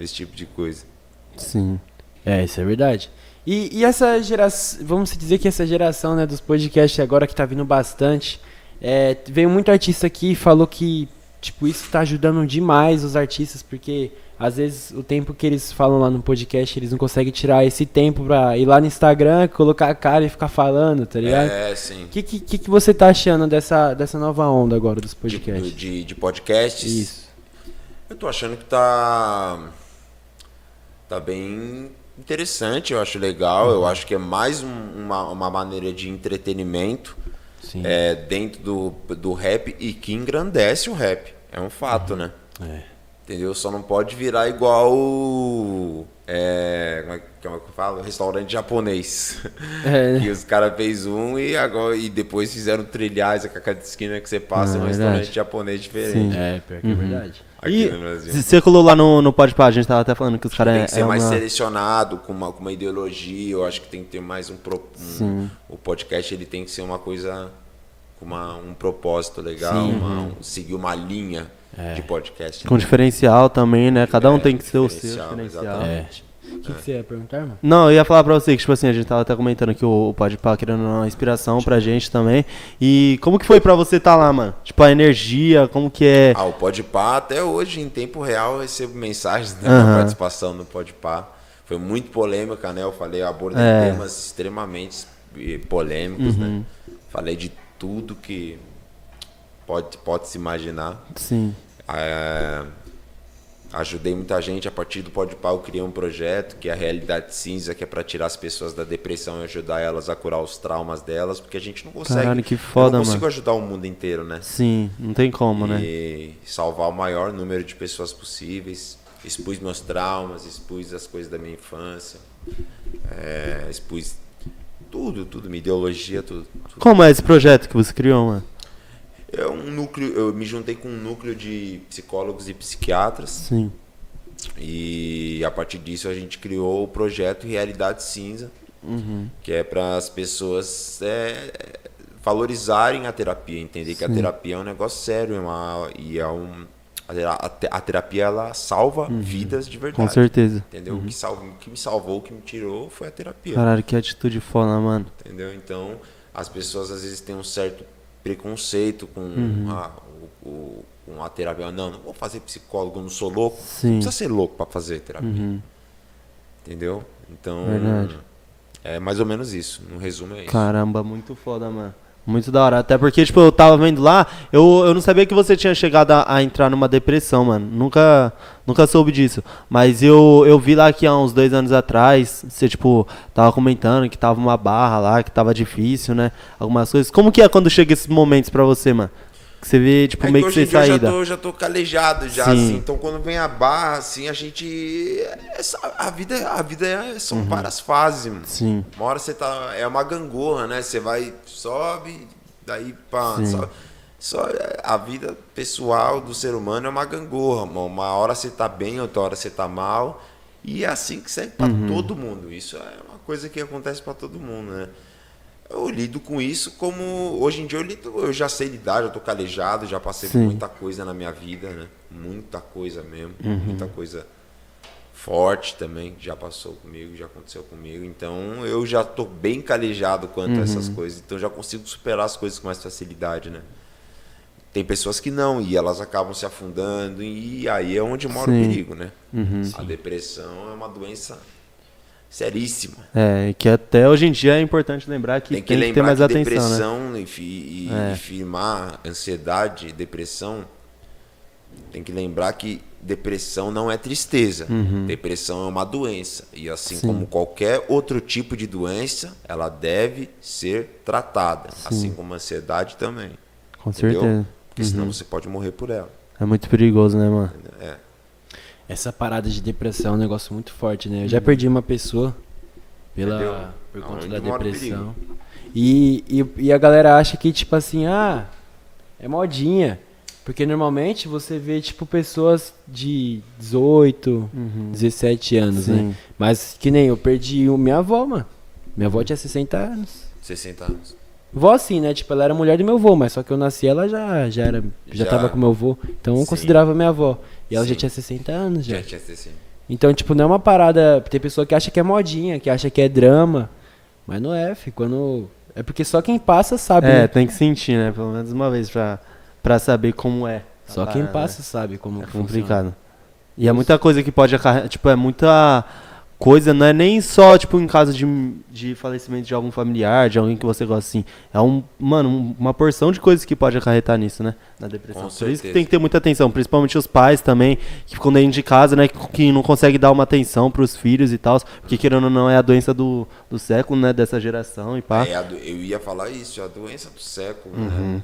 esse tipo de coisa. Sim. É, isso é verdade. E, e essa geração, vamos dizer que essa geração né, dos podcasts agora que tá vindo bastante, é, veio muito artista aqui e falou que tipo, isso tá ajudando demais os artistas, porque às vezes o tempo que eles falam lá no podcast, eles não conseguem tirar esse tempo pra ir lá no Instagram, colocar a cara e ficar falando, tá ligado? É, sim. O que, que, que você tá achando dessa, dessa nova onda agora dos De, podcasts? de, de podcasts. Isso. Eu tô achando que tá. Tá bem interessante, eu acho legal. Uhum. Eu acho que é mais um- uma, uma maneira de entretenimento é, dentro do, do rap e que engrandece o rap. É um fato, né? É. Entendeu? Só não pode virar igual. É, como, é, como é que eu falo? Restaurante japonês. É. *laughs* que os caras fez um e agora e depois fizeram trilhares a cada esquina que você passa, Ah, é um verdade. restaurante japonês diferente. É, pior que é verdade. Aqui E no Brasil. você colou lá no, no Podpah, a gente tava até falando que os caras tem é, que ser é mais uma... selecionado, com uma, com uma ideologia. Eu acho que tem que ter mais um, pro, um- O podcast ele tem que ser uma coisa com uma, um propósito legal, Sim. uma- um- seguir uma linha É. de podcast. Com diferencial também, né? Cada um É, tem que ser o seu diferencial, diferencial. exatamente. O que, que você ia perguntar, mano? Não, eu ia falar pra você que, tipo assim, a gente tava até comentando que o, o Podpah querendo uma inspiração pra gente também. E como que foi pra você tá lá, mano? Tipo, a energia, como que é... Ah, o Podpah, até hoje, em tempo real, eu recebo mensagens né, Aham. da participação no Podpah. foi muito polêmica, né? Eu falei, eu abordei É. temas extremamente polêmicos, Uhum. né? Falei de tudo que pode, pode se imaginar. Sim. É, ajudei muita gente a partir do Pode Pau, criei um projeto que é a Realidade Cinza, que é para tirar as pessoas da depressão e ajudar elas a curar os traumas delas, porque a gente não consegue. Caralho, que foda, eu não consigo mano. ajudar o mundo inteiro, né? Sim, não tem como, né? e salvar o maior número de pessoas possíveis. Expus meus traumas, expus as coisas da minha infância, é, expus tudo, tudo, minha ideologia, tudo. tudo. Como é esse projeto que você criou, mano? É um núcleo, eu me juntei com um núcleo de psicólogos e psiquiatras Sim. e a partir disso a gente criou o projeto Realidade Cinza, Uhum. que é para as pessoas é, valorizarem a terapia, entender que a terapia é um negócio sério é uma, e é um a tera- a te- a terapia ela salva vidas de verdade. Uhum. Com certeza. Entendeu? O, que salva, o que me salvou, o que me tirou foi a terapia. Caralho, que atitude foda, mano. Entendeu? Então, as pessoas às vezes têm um certo preconceito com, Uhum. a, o, o- com a terapia. Não, não vou fazer psicólogo, não sou louco. Sim. Uhum. Não precisa ser louco para fazer terapia. Entendeu? Então, Verdade. é mais ou menos isso. No resumo é isso. Caramba, muito foda, mano. Muito da hora. Até porque, tipo, eu tava vendo lá, eu, eu não sabia que você tinha chegado a, a entrar numa depressão, mano. Nunca, nunca soube disso. Mas eu, eu vi lá que há uns dois anos atrás, você, tipo, tava comentando que tava uma barra lá, que tava difícil, né? Algumas coisas. Como que é quando chega esses momentos pra você, mano? Que você vê, tipo, É meio que hoje sem em dia eu já saída. tô, já tô calejado já, Sim. assim. Então quando vem a barra, assim, a gente. essa- a vida, a vida é- são várias fases, mano. Uhum. Sim. Uma hora você tá. É uma gangorra, né? Você vai, sobe, daí pá. Sim. Só, só a vida pessoal do ser humano é uma gangorra, mano. Uma hora você tá bem, outra hora você tá mal. E é assim que segue pra Uhum. todo mundo. Isso é uma coisa que acontece pra todo mundo, né? Eu lido com isso como. Hoje em dia eu lido, eu já sei lidar, já tô calejado, já passei por muita coisa na minha vida, né? Muita coisa mesmo. Uhum. Muita coisa forte também, já passou comigo, já aconteceu comigo. Então eu já tô bem calejado quanto Uhum. a essas coisas. Então já consigo superar as coisas com mais facilidade, né? Tem pessoas que não, e elas acabam se afundando, e aí é onde mora Sim. o perigo, né? Uhum. A depressão é uma doença seríssima. É, e que até hoje em dia é importante lembrar que Tem tem que que, ter lembrar mais que atenção, né? depressão e, fi- e- É. e firmar ansiedade, depressão, tem que lembrar que depressão não é tristeza. Depressão é uma doença. E assim Uhum. Sim. como qualquer outro tipo de doença, ela deve ser tratada. Assim como a ansiedade também. Com entendeu? certeza. Uhum. Porque senão você pode morrer por ela. É muito perigoso, né, mano? É. Essa parada de depressão é um negócio muito forte, né? Eu já perdi uma pessoa pela, por conta da o depressão. E, e, e a galera acha que, tipo assim, ah, é modinha. Porque normalmente você vê, tipo, pessoas de 18, 17 anos, né? Sim. Mas que nem eu perdi minha avó, mano. Minha avó tinha 60 anos. 60 anos. Vó assim, né? Tipo, ela era mulher do meu avô, mas só que eu nasci, ela já, já era. Já, Já. tava com meu avô. Então eu Sim. considerava minha avó. E ela já Sim. tinha 60 anos já. Já tinha 60. Então, tipo, não é uma parada. Tem pessoa que acha que é modinha, que acha que é drama. Mas não é, fi. Quando. É porque só quem passa sabe. É, né? tem que sentir, né? Pelo menos uma vez pra, pra saber como é. Só quem parada, passa né? sabe como É que complicado. E é muita coisa que pode acarretar. Tipo, é muita coisa, não é nem só, tipo, em caso de, de falecimento de algum familiar, de alguém que você gosta assim. É um, mano, um- uma porção de coisas que pode acarretar nisso, né? Na depressão. Com Por isso que tem que ter muita atenção, principalmente os pais também, que ficam dentro de casa, né? Que, que não conseguem dar uma atenção pros filhos e tal. Porque querendo ou não, é a doença do, do século, né? Dessa geração e pá. É, a do- eu ia falar isso, a doença do século, Uhum. né?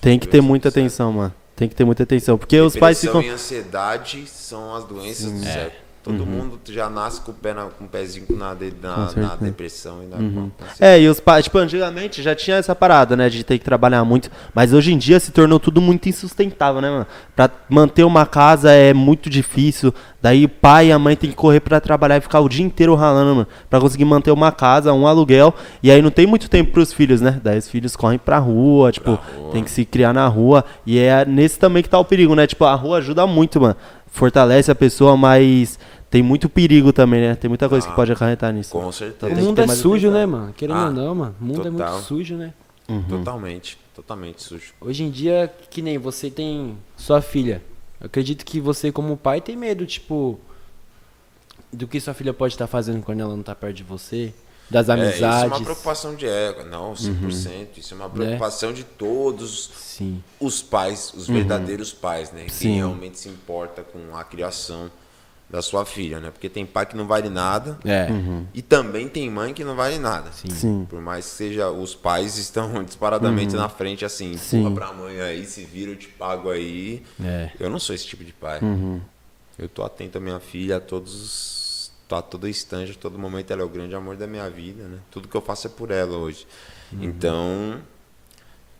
Tem que ter muita do século. atenção, mano. Tem que ter muita atenção. Porque os pais Depressão ficam. e ansiedade são as doenças do É. Todo mundo já nasce com o pé na, com o pezinho na, na, na depressão e na Uhum. É, e os pais, tipo, antigamente já tinha essa parada, né, de ter que trabalhar muito, mas hoje em dia se tornou tudo muito insustentável, né, mano? Pra manter uma casa é muito difícil, daí o pai e a mãe tem que correr pra trabalhar e ficar o dia inteiro ralando, mano, pra conseguir manter uma casa, um aluguel, e aí não tem muito tempo pros filhos, né? Daí os filhos correm pra rua, tipo, rua. tem que se criar na rua, e é nesse também que tá o perigo, né? Tipo, a rua ajuda muito, mano, fortalece a pessoa, mas tem muito perigo também, né? Tem muita coisa que Ah, pode acarretar nisso. Com O certeza. Tem que mundo é sujo, né, mano? Querendo Ah, ou não, mano. O mundo é total. muito sujo, né? Uhum. Totalmente, totalmente sujo. Hoje em dia, que nem você tem sua filha. Eu acredito que você, como pai, tem medo, tipo. do que sua filha pode estar fazendo quando ela não tá perto de você? Das É, isso é amizades? uma preocupação de ego, não, 100%. Isso é uma preocupação de todos Sim. os pais, os verdadeiros pais, né? Sim. Que realmente se importa com a criação da sua filha, né? Porque tem pai que não vale nada É. e também tem mãe que não vale nada. Sim. Sim. Por mais que seja, os pais estão *laughs* disparadamente na frente, assim, Sim. porra pra mãe aí, se vira, eu te pago aí. É. Eu não sou esse tipo de pai. Eu tô atento à minha filha a todos os. A todo instante, a todo momento ela é o grande amor da minha vida, né? Tudo que eu faço é por ela hoje. Então,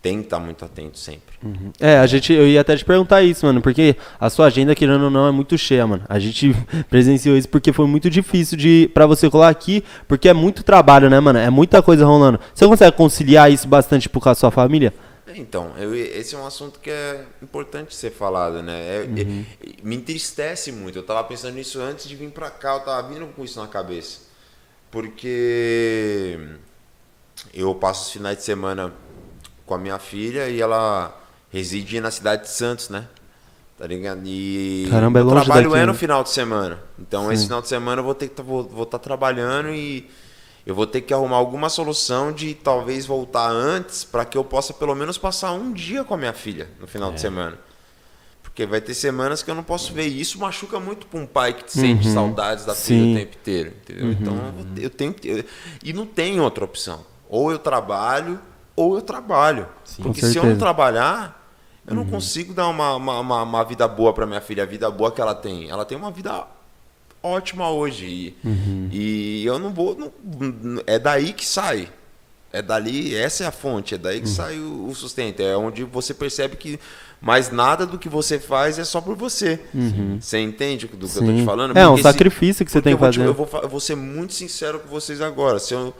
tem que estar muito atento sempre. É, a gente, eu ia até te perguntar isso, mano, porque a sua agenda, querendo ou não, é muito cheia, mano. A gente *laughs* presenciou isso porque foi muito difícil de para você colar aqui, porque é muito trabalho, né, mano? É muita coisa rolando. Você consegue conciliar isso bastante tipo, com a sua família? Então, eu- esse é um assunto que é importante ser falado, né? É- é- me entristece muito. Eu tava pensando nisso antes de vir pra cá, eu tava vindo com isso na cabeça. Porque eu passo os finais de semana com a minha filha e ela reside na cidade de Santos, né? Tá ligado? E Caramba, é o longe trabalho daqui, é né? no final de semana. Então, esse final de semana eu vou ter que tá- vou, estar trabalhando e eu vou ter que arrumar alguma solução de talvez voltar antes para que eu possa pelo menos passar um dia com a minha filha no final de semana. Porque vai ter semanas que eu não posso ver. E isso machuca muito para um pai que sente saudades da filha Sim. o tempo inteiro. Entendeu? Então eu tenho que. eu- E não tem outra opção. Ou eu trabalho, ou eu trabalho. Com Porque se eu não trabalhar, eu não consigo dar uma, uma, uma, uma vida boa para minha filha. A vida boa que ela tem. Ela tem uma vida ótima hoje. E, e eu não vou. não- é daí que sai. É dali, essa é a fonte, é daí que sai o, o sustento. É onde você percebe que mais nada do que você faz é só por você. Você entende do que eu tô Sim. te falando? É, um Porque se- sacrifício que você tem que fazer. eu, vou, eu vou ser muito sincero com vocês agora. Se eu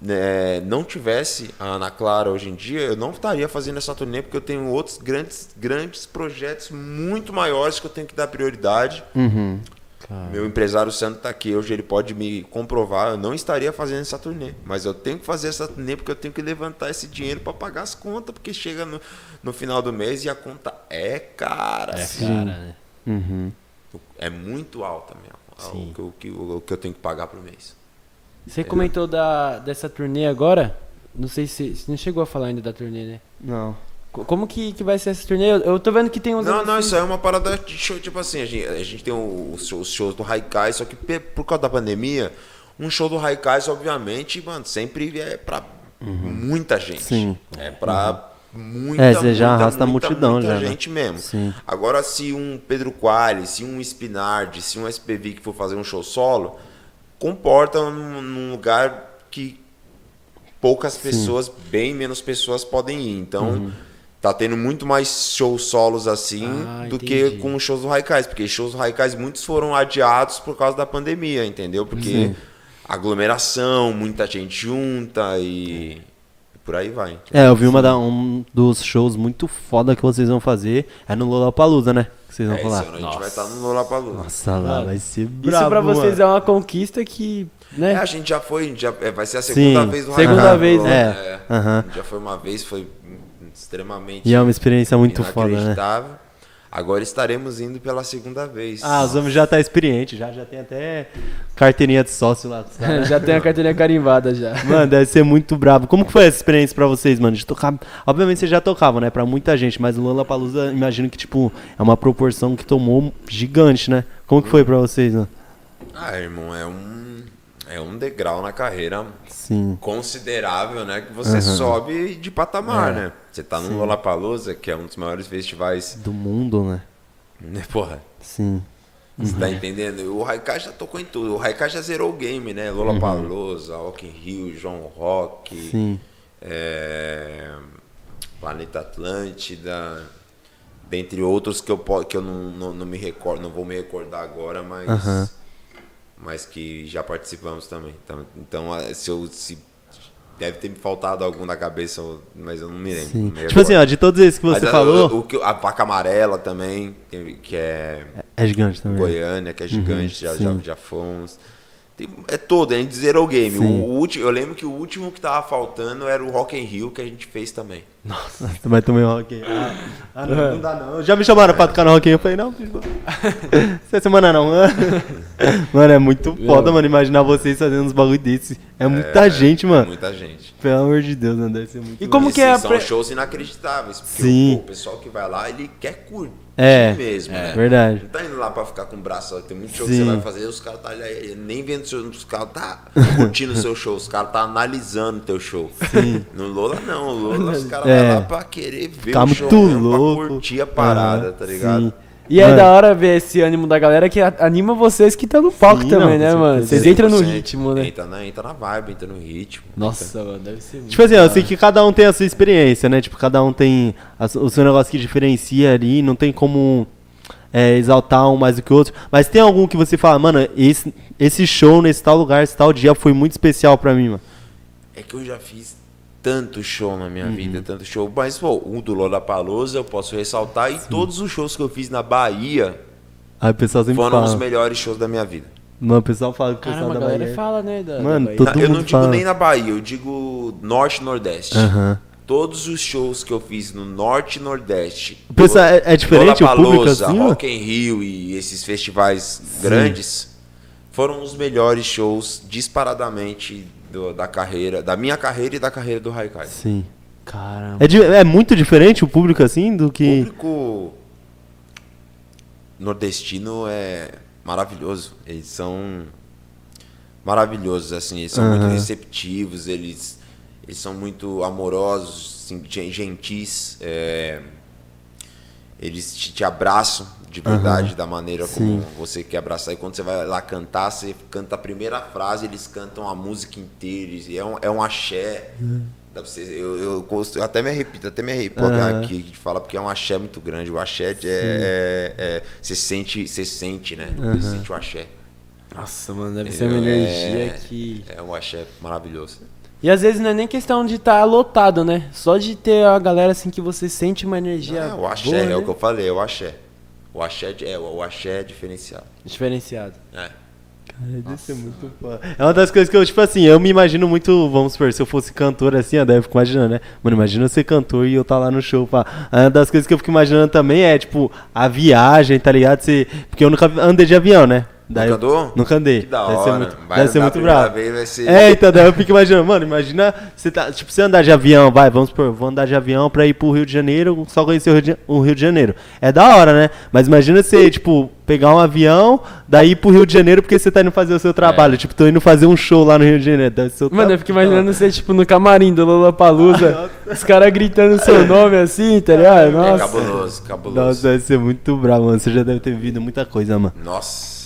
né, não tivesse a Ana Clara hoje em dia, eu não estaria fazendo essa turnê porque eu tenho outros grandes, grandes projetos muito maiores que eu tenho que dar prioridade. Uhum. Meu empresário Santo tá aqui hoje, ele pode me comprovar. Eu não estaria fazendo essa turnê, mas eu tenho que fazer essa turnê porque eu tenho que levantar esse dinheiro para pagar as contas, porque chega no, no final do mês e a conta é cara. É, cara, né? Uhum. É muito alta mesmo. Sim. O que, eu- o, que, eu- o que eu tenho que pagar por mês. Você comentou da, dessa turnê agora? Não sei se. Você não chegou a falar ainda da turnê, né? Não. Co- Como que, que vai ser essa turnê? Eu, tô vendo que tem uns. Não, não, isso aí é uma parada de show, tipo assim, a gente, a gente tem os shows, os shows do Haikai, só que por causa da pandemia, um show do Haikai, obviamente, mano, sempre é pra muita gente. Sim. É pra muita, É, você já muita, arrasta a muita, multidão muita já, né? gente mesmo. Sim. Agora, se um Pedro Quali, se um Spinardi, se um SPV que for fazer um show solo, comporta num, num lugar que poucas pessoas, bem menos pessoas podem ir. Então, Uhum. Tá tendo muito mais shows solos assim Ah, do entendi. que com shows do Raikais, porque shows do Raikais muitos foram adiados por causa da pandemia, entendeu? Porque Sim. aglomeração, muita gente junta e, e por aí vai. É, eu vi uma da, um dos shows muito foda que vocês vão fazer. É no Lollapalooza, né? Que vocês vão É, falar. esse ano a gente vai estar no Lollapalooza. Nossa, lá vai ser Isso brabo, pra vocês mano. é uma conquista que. Né? É, a gente já foi, já, é, vai ser a segunda Sim, vez no segunda Raikais, vez, né? É, gente já foi uma vez, foi extremamente E é uma experiência muito foda, né? Agora estaremos indo pela segunda vez. Ah, os homens já tá experiente, já, já tem até carteirinha de sócio lá. sabe? *laughs* já tem a carteirinha carimbada já. Mano, deve ser muito brabo. Como que foi essa experiência pra vocês, mano? De tocar. Obviamente vocês já tocavam, né? Pra muita gente, mas o Lollapalooza, imagino que, tipo, é uma proporção que tomou gigante, né? Como que foi pra vocês, mano? Ah, irmão, é um, é um degrau na carreira Sim. considerável, né? Que você sobe de patamar, É, né? Você tá no Lollapalooza, que é um dos maiores festivais, Do mundo, né? né? Porra, Sim. você Uhum. tá entendendo? O Haikai já tocou em tudo. O Haikai já zerou o game, né? Lollapalooza, Rock in Rio, João Rock, Uhum. Sim. é, Planeta Atlântida, dentre outros que eu, que eu não, não, não me recordo, não vou me recordar agora, mas, Aham. Mas que já participamos também. Então, então ah, se eu se deve ter me faltado algum na cabeça, mas eu não me lembro. Sim. não me Tipo assim, ó, de todos esses que você Mas, falou, o, o a vaca amarela também, que- que é é gigante também. Goiânia, que é gigante, já, já, sim. já fomos. Tem- é todo, a gente zerou o game. O, o último, eu lembro que o último que tava faltando era o Rock in Rio que a gente fez também. Nossa, tu vai tomar um rock. Ah, ah, não, não dá não. Já me chamaram pra tocar no rock eu falei, não. *laughs* Essa semana não. *laughs* Mano, é muito foda, mano, imaginar vocês fazendo uns bagulho desse. É muita gente, É mano. muita gente. Pelo amor de Deus, mano, deve ser muito E como E, que é a São pre- shows inacreditáveis. Porque Sim. O, o pessoal que vai lá, ele quer curtir É, mesmo, né? verdade. Não tá indo lá pra ficar com o braço. ó, Tem muito show Sim. que você vai fazer, os caras tá ali, nem vendo seu, os caras tá curtindo o seu show, os caras tá analisando o teu show. No Lola não, o Lola os caras É. lá pra querer ver Ficar o show, muito mesmo, louco. pra curtir a parada, Ah, tá ligado? sim. E é Mano. da hora ver esse ânimo da galera que a- anima vocês que estão no palco Sim, também, não, né, mano? Vocês entram no 100%. ritmo, né? Entra na, entra na vibe, entra no ritmo. Nossa, mano, deve ser muito. Tipo assim, eu sei que cada um tem a sua experiência, né? Tipo, cada um tem a- o seu negócio que diferencia ali, não tem como é, exaltar um mais do que o outro. Mas tem algum que você fala, mano, esse, esse show nesse tal lugar, esse tal dia foi muito especial pra mim, mano. É que eu já fiz tanto show na Uhum. minha vida, tanto show. Mas, pô, o do Lollapalooza eu posso ressaltar. E todos os shows que eu fiz na Bahia Aí pessoal sempre foram os fala. melhores shows da minha vida. Mano, o pessoal fala que o pessoal Caramba, a da galera Bahia. fala, né? Da, Mano, da Bahia. todo eu não mundo digo fala. nem na Bahia, eu digo Norte e Nordeste. Aham. Todos os shows que eu fiz no Norte e Nordeste. O pessoal- é- é diferente o público Lollapalooza, assim? Rock in Rio e esses festivais grandes foram os melhores shows disparadamente do- da carreira, da minha carreira e da carreira do Haikai. Sim. Caramba. É, é muito diferente o público assim do O que. público nordestino é maravilhoso. Eles são maravilhosos, assim. Eles são muito Aham. receptivos, eles, eles são muito amorosos, assim, gen- gentis. é, eles te, te abraçam de verdade, da maneira como você quer abraçar. E quando você vai lá cantar, você canta a primeira frase, eles cantam a música inteira. E é um, é um axé. Você- eu, eu, gosto- eu até me arrepio, até me arrepio Aham. aqui de falar, porque é um axé muito grande. O axé é, é- é- você sente, você sente, né? Você sente o axé. Nossa, mano, deve ser uma É- energia que. É um axé maravilhoso. E às vezes não é nem questão de estar lotado, né? Só de ter a galera assim que você sente uma energia. É, o axé boa, é né? o que eu falei, é o axé. O axé é, o axé é diferenciado. Diferenciado. É. Cara, deve ser muito foda. É uma das coisas que eu, tipo assim, eu me imagino muito, vamos supor, se eu fosse cantor assim, eu fico imaginando, né? Mano, imagina eu ser cantor e eu tá lá no show, pá. Uma das coisas que eu fico imaginando também é, tipo, a viagem, tá ligado? Você, porque eu nunca andei de avião, né? Daí, Nunca andou? Nunca andei. Que da Deve ser hora. muito, Vai deve ser muito bravo. vez, vai ser- É, então daí eu fico imaginando, mano, imagina, você tá, tipo, você andar de avião, vai, vamos supor, vou andar de avião pra ir pro Rio de Janeiro, só conhecer o Rio de, o Rio de Janeiro. É da hora, né? Mas imagina você, tipo, pegar um avião, daí ir pro Rio de Janeiro porque você tá indo fazer o seu trabalho. Tipo, tô indo fazer um show lá no Rio de Janeiro. Deve ser o Mano, tra- eu fico imaginando você, tipo, no camarim do Lollapalooza, *laughs* os caras gritando seu nome assim, tá ligado? É Nossa. cabuloso, cabuloso. Nossa, deve ser muito bravo, mano. Você já deve ter vivido muita coisa, mano. Nossa.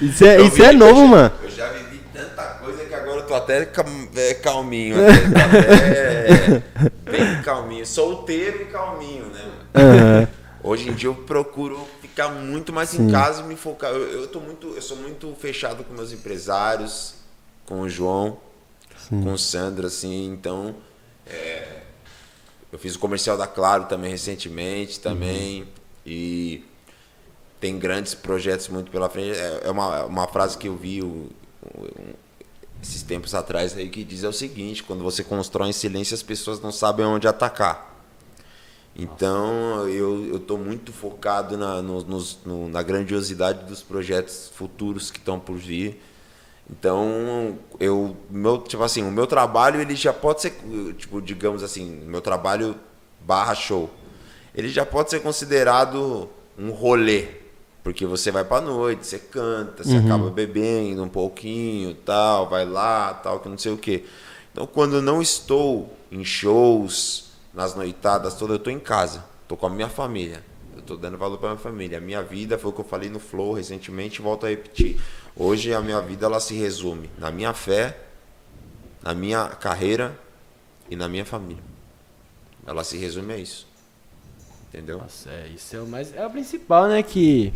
Isso é, Eu isso vi- é novo, eu já- mano. Eu já vivi tanta coisa que agora eu tô até é, calminho. Até, até bem calminho. Solteiro e calminho, né? mano? Aham. Hoje em dia eu procuro ficar muito mais em casa e me focar. Eu, eu, tô muito, eu sou muito fechado com meus empresários, com o João, com o Sandro, assim, então. é, eu fiz o comercial da Claro também recentemente também. E tem grandes projetos muito pela frente. É, é uma, uma frase que eu vi o- um- esses tempos atrás aí que diz é o seguinte, quando você constrói em silêncio, as pessoas não sabem onde atacar. Então eu estou muito focado na, no- no- na grandiosidade dos projetos futuros que estão por vir. Então eu meu tipo assim o meu trabalho ele já pode ser tipo digamos assim meu trabalho barra show ele já pode ser considerado um rolê porque você vai pra noite você canta você acaba bebendo um pouquinho tal vai lá tal que não sei o que então quando eu não estou em shows nas noitadas todas eu tô em casa tô com a minha família. Eu tô dando valor para minha família. A minha vida foi o que eu falei no flow recentemente volto a repetir. Hoje a minha vida ela se resume na minha fé na minha carreira e na minha família. Ela se resume a isso entendeu Nossa, é, isso é o mais. É o principal, né? Que.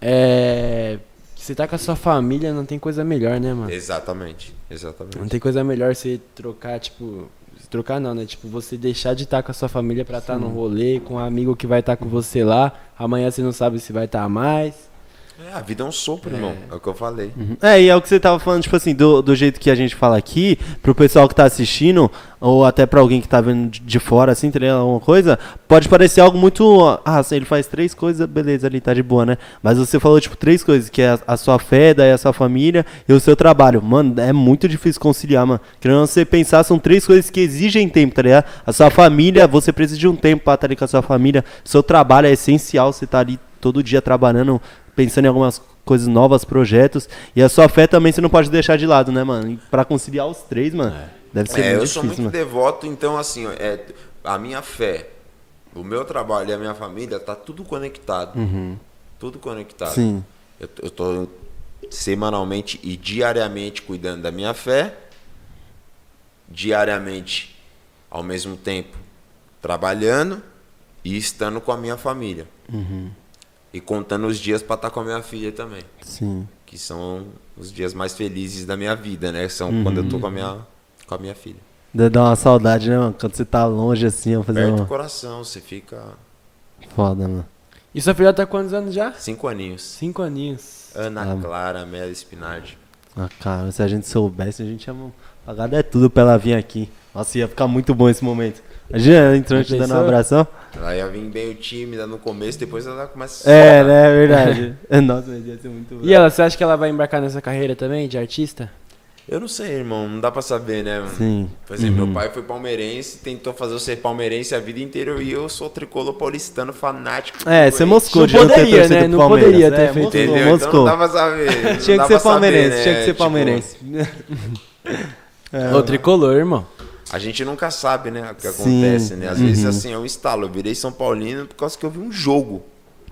É. que Você tá com a sua família, não tem coisa melhor, né, mano? exatamente exatamente Não tem coisa melhor você trocar, tipo. Trocar não, né? Tipo, você deixar de estar com a sua família pra estar no rolê, com um amigo que vai estar com você lá. Amanhã você não sabe se vai estar mais. É, a vida é um sopro, irmão. É o que eu falei. É, e é o que você tava falando, tipo assim, do, do jeito que a gente fala aqui, pro pessoal que tá assistindo, ou até pra alguém que tá vendo de- de fora, assim, tá ligado? Alguma coisa, pode parecer algo muito. Ah, assim, ele faz três coisas, beleza, ali tá de boa, né? Mas você falou, tipo, três coisas, que é a, a sua fé, daí a sua família e o seu trabalho. Mano, é muito difícil conciliar, mano. Querendo você pensar, são três coisas que exigem tempo, tá ligado? A sua família, você precisa de um tempo pra estar ali com a sua família. Seu trabalho é essencial, você tá ali todo dia trabalhando, pensando em algumas coisas novas, projetos. E a sua fé também você não pode deixar de lado, né, mano? E pra conciliar os três, mano, deve ser É, muito eu sou difícil, muito mano. devoto, então assim, é, a minha fé, o meu trabalho e a minha família tá tudo conectado. Tudo conectado. Uhum. Sim. Eu, eu tô semanalmente e diariamente cuidando da minha fé, diariamente, ao mesmo tempo, trabalhando e estando com a minha família. Uhum. E contando os dias para estar com a minha filha também. Sim. Que são os dias mais felizes da minha vida, né? São Uhum. quando eu tô com a minha, com a minha filha. Deve dar uma saudade, né, mano? Quando você tá longe assim, ó, fazer Perto do uma. coração, você fica Foda, mano. E sua filha tá quantos anos já? cinco aninhos. Cinco aninhos. Ana Ah. Clara, Mela Spinardi. Ah, cara, se a gente soubesse, a gente ia pagar é tudo pra ela vir aqui. Nossa, ia ficar muito bom esse momento. Imagina, ela entrando te dando um abração. Ela ia vir bem tímida no começo, depois ela começa a É, soltar. né, é verdade. *laughs* Nossa, mas ia ser muito E ela, você acha que ela vai embarcar nessa carreira também, de artista? Eu não sei, irmão, não dá pra saber, né? mano? Sim. Por exemplo, Uhum. meu pai foi palmeirense, tentou fazer eu ser palmeirense a vida inteira e eu sou tricolor paulistano fanático. É, você moscou Não de não ter poderia, torcido né? Não Palmeiras. poderia ter É, feito Moscou, Entendeu? Então Moscou. não dá pra saber. *laughs* Tinha que ser pra saber, palmeirense, né? tinha que ser Tipo, palmeirense. *laughs* É, Ô, tricolor, irmão. A gente nunca sabe, né, o que Sim, acontece, né? Às vezes, uhum. assim, é um estalo. Eu virei São Paulino por causa que eu vi um jogo.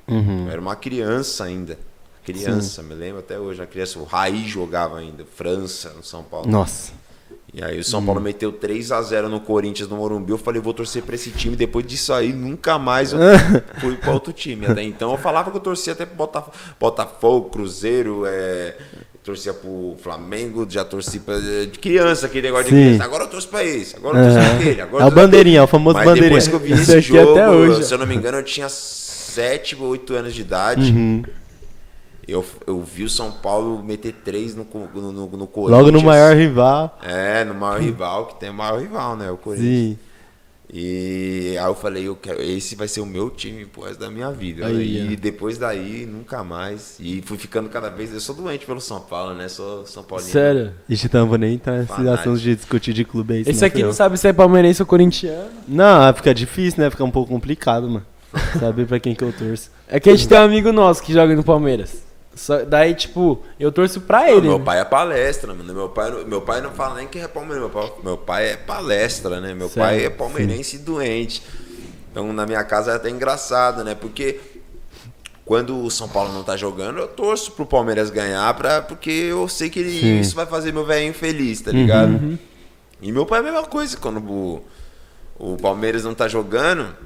Uhum. Eu era uma criança ainda. Criança, me lembro até hoje. A criança, o Raí jogava ainda. França, no São Paulo. Nossa. E aí o São Paulo meteu 3 a 0 no Corinthians, no Morumbi. Eu falei, vou torcer pra esse time. Depois disso aí, nunca mais eu *laughs* fui pra outro time. Até então eu falava que eu torcia até pro Botaf Botafogo, Cruzeiro, é... torcia pro Flamengo, já torci pra... de criança, aquele negócio Sim. de criança. Agora eu torço pra esse, agora eu torço pra aquele. Agora É o pra bandeirinha, é o famoso Mas bandeirinha. depois que eu vi esse aqui jogo, se eu não me engano, eu tinha 7 ou 8 anos de idade. Uhum. Eu, eu vi o São Paulo meter 3 no, no, no, no Corinthians. Logo no maior rival. É, no maior rival, que tem o maior rival, né? O Corinthians. Sim. E aí eu falei, eu quero, esse vai ser o meu time pro resto da minha vida. Aí, e depois daí, nunca mais. E fui ficando cada vez. Eu sou doente pelo São Paulo, né? Sou São Paulino. Sério. Ixi, então não vou nem entrar nesse Fanático. assunto de discutir de clube aí. Esse senão aqui não sabe se é palmeirense ou corintiano. Não, fica difícil, né? Fica um pouco complicado, mano. *laughs* Saber pra quem que eu torço. É que a gente tem um amigo nosso que joga no Palmeiras. Só- daí, tipo, eu torço pra Não, ele. meu né? pai é palestra, mano. Meu pai, meu pai não fala nem que é palmeirense. Meu pai, meu pai é palestra, né? Meu Sério? pai é palmeirense doente. Então na minha casa é até engraçado, né? Porque quando o São Paulo não tá jogando, eu torço pro Palmeiras ganhar, pra, porque eu sei que ele- Sim. isso vai fazer meu velhinho feliz, tá ligado? Uhum. E meu pai é a mesma coisa, quando o, o Palmeiras não tá jogando,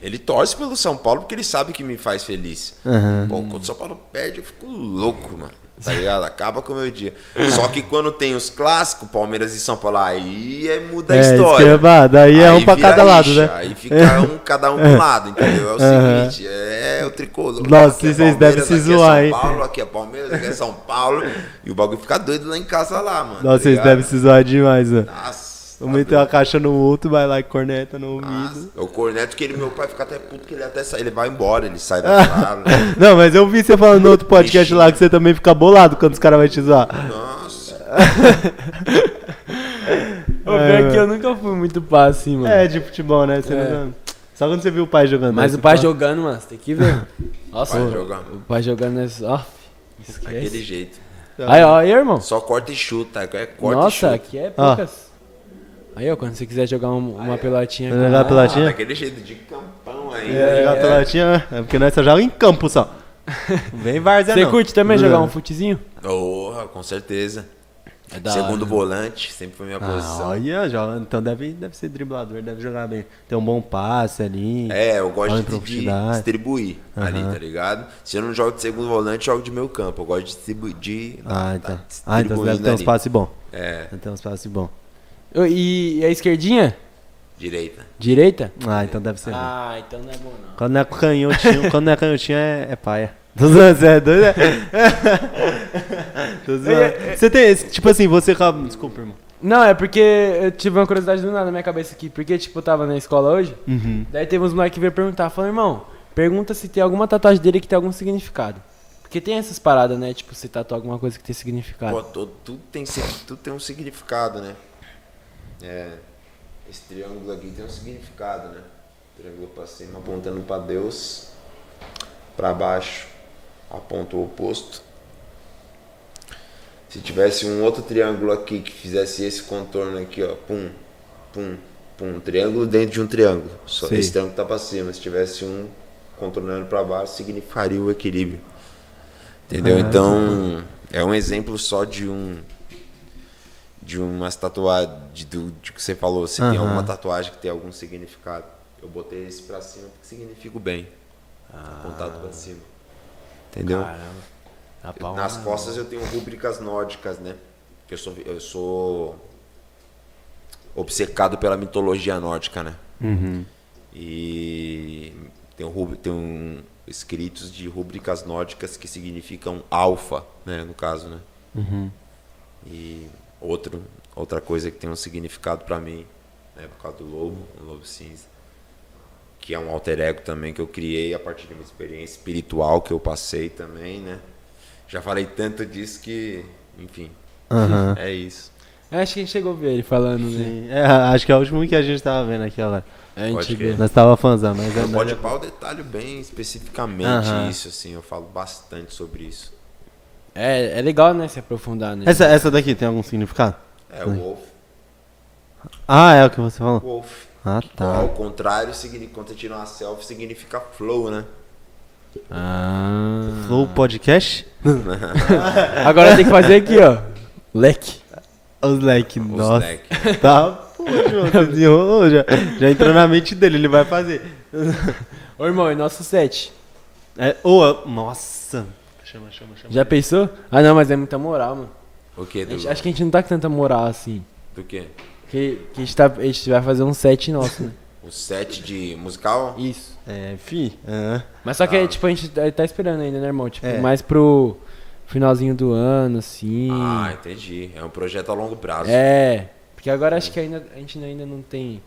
ele torce pelo São Paulo porque ele sabe que me faz feliz. Aham. Pô, quando o São Paulo perde, eu fico louco, mano. Tá ligado? Acaba com o meu dia. Só que quando tem os clássicos, Palmeiras e São Paulo, aí é, muda a É, história. falar, daí é um pra cada lado, né? Aí fica *laughs* um, cada um pro lado, entendeu? É o *laughs* Aham. seguinte, é o tricolor. Nossa, aqui é vocês devem se aqui zoar, é hein? São Paulo, aqui é Palmeiras, aqui é São Paulo. E o bagulho fica doido lá em casa lá, mano. Nossa, tá vocês devem se zoar demais, mano. Nossa. Um tá meteu a caixa no outro, vai lá e corneta no ouvido. Nossa, o corneto que ele, meu pai fica até puto que ele até sai, ele vai embora, ele sai da *laughs* sala. Não, mas eu vi você falando no outro podcast lá que você também fica bolado quando os caras vão te zoar. Nossa. Ô, pior que eu nunca fui muito pá assim, mano. É, de futebol, né? Você É. não- Só quando você viu o pai jogando. Mas né? o pai Você jogando, mano, você tem que ver. *laughs* Nossa, Pai o- jogando. o pai jogando é só. Daquele Esquece. jeito. Aí, ó, aí, irmão. Só corta e chuta. É corta e Nossa, chuta. aqui é poucas. Aí, ó, quando você quiser jogar um- uma pelotinha. Vai jogar ah, pela- Ah, daquele jeito, de campão ainda. É, jogar É. pela latinha, é porque nós só joga em campo só. *laughs* Vem várzea Você curte também jogar um futezinho? Porra, com certeza. É da Segundo hora. volante, sempre foi minha Ah, posição. olha, joga, então deve, deve ser driblador, deve jogar bem. Tem um bom passe ali. É, eu gosto de, de distribuir ali, Aham. tá ligado? Se eu não jogo de segundo volante, eu jogo de meio campo. Eu gosto de distribuir. De, Ah, tá então. Ah, então você deve ter ali. passes bons. É, Deve ter uns passes bons. E, e a esquerdinha? direita. Direita? Ah, então deve ser bom. Ah, então não é bom não. Quando não é canhotinho, quando não é canhotinho é, é paia. *laughs* Tô zoando, você é doido, né? *laughs* Tô zoando. Você tem, esse- tipo assim, você acaba... Desculpa, irmão. Não, é porque eu tive uma curiosidade do nada na minha cabeça aqui. Porque, tipo, eu tava na escola hoje, Uhum. daí teve uns moleques que veio perguntar, falando, irmão, pergunta se tem alguma tatuagem dele que tem algum significado. Porque tem essas paradas, né? Tipo, se tatuar alguma coisa que tem significado. Pô, tudo, tem, tudo tem um significado, né? É, esse triângulo aqui tem um significado, né? Triângulo pra cima apontando pra Deus, pra baixo aponta o oposto. Se tivesse um outro triângulo aqui que fizesse esse contorno aqui, ó, pum, pum, pum, um triângulo dentro de um triângulo. Só Sei. esse triângulo tá pra cima. Se tivesse um contornando pra baixo, significaria o equilíbrio. Entendeu? Então, é um exemplo só de um de umas tatuagens de, do- de que você falou, se tem Aham. alguma tatuagem que tem algum significado. Eu botei esse pra cima porque significa o bem. Apontado pra cima. Entendeu? Caramba. Pra Nas costas eu tenho rúbricas nórdicas, né? Que eu sou eu sou obcecado pela mitologia nórdica, né? Uhum. E tem, um tem um, escritos de rúbricas nórdicas que significam alfa, né, no caso, né? Uhum. E outro, outra coisa que tem um significado pra mim, né, por causa do lobo, o lobo cinza, que é um alter ego também que eu criei a partir de uma experiência espiritual que eu passei também, né? Já falei tanto disso que, enfim, Aham. *laughs* é isso. Eu acho que a gente chegou a ver ele falando, né? É, acho que é o último que a gente tava vendo aquela. A gente Pode. Nós tava fãzão, mas é Pode Pau eu detalho bem especificamente Aham. isso, assim, eu falo bastante sobre isso. É, é legal, né? Se aprofundar, né? Essa, essa daqui tem algum significado? É o Wolf. Ah, é o que você falou. Wolf. Ah, tá. Ao contrário, significa, quando você tira uma selfie, significa flow, né? Ah. Flow Podcast? *laughs* Agora tem que fazer aqui, ó. Leque. Os like, Os nossa. leque. *laughs* Tá, pô, *laughs* já. Já entrou na mente dele, ele vai fazer. Ô, irmão, e nosso set? É, ô, nossa. Chama, chama, chama. Já pensou? Ah, não, mas é muita moral, mano. O que? Gente- acho que a gente não tá com tanta moral assim. do quê? Que, que a, gente tá, a gente vai fazer um set nosso, né? *laughs* O set de musical? Isso. É, fi. É. Mas só que, Ah. tipo, a gente tá- tá esperando ainda, né, irmão? Tipo, É. mais pro finalzinho do ano, assim. Ah, entendi. É um projeto a longo prazo. É, porque agora acho que ainda, a gente ainda não tem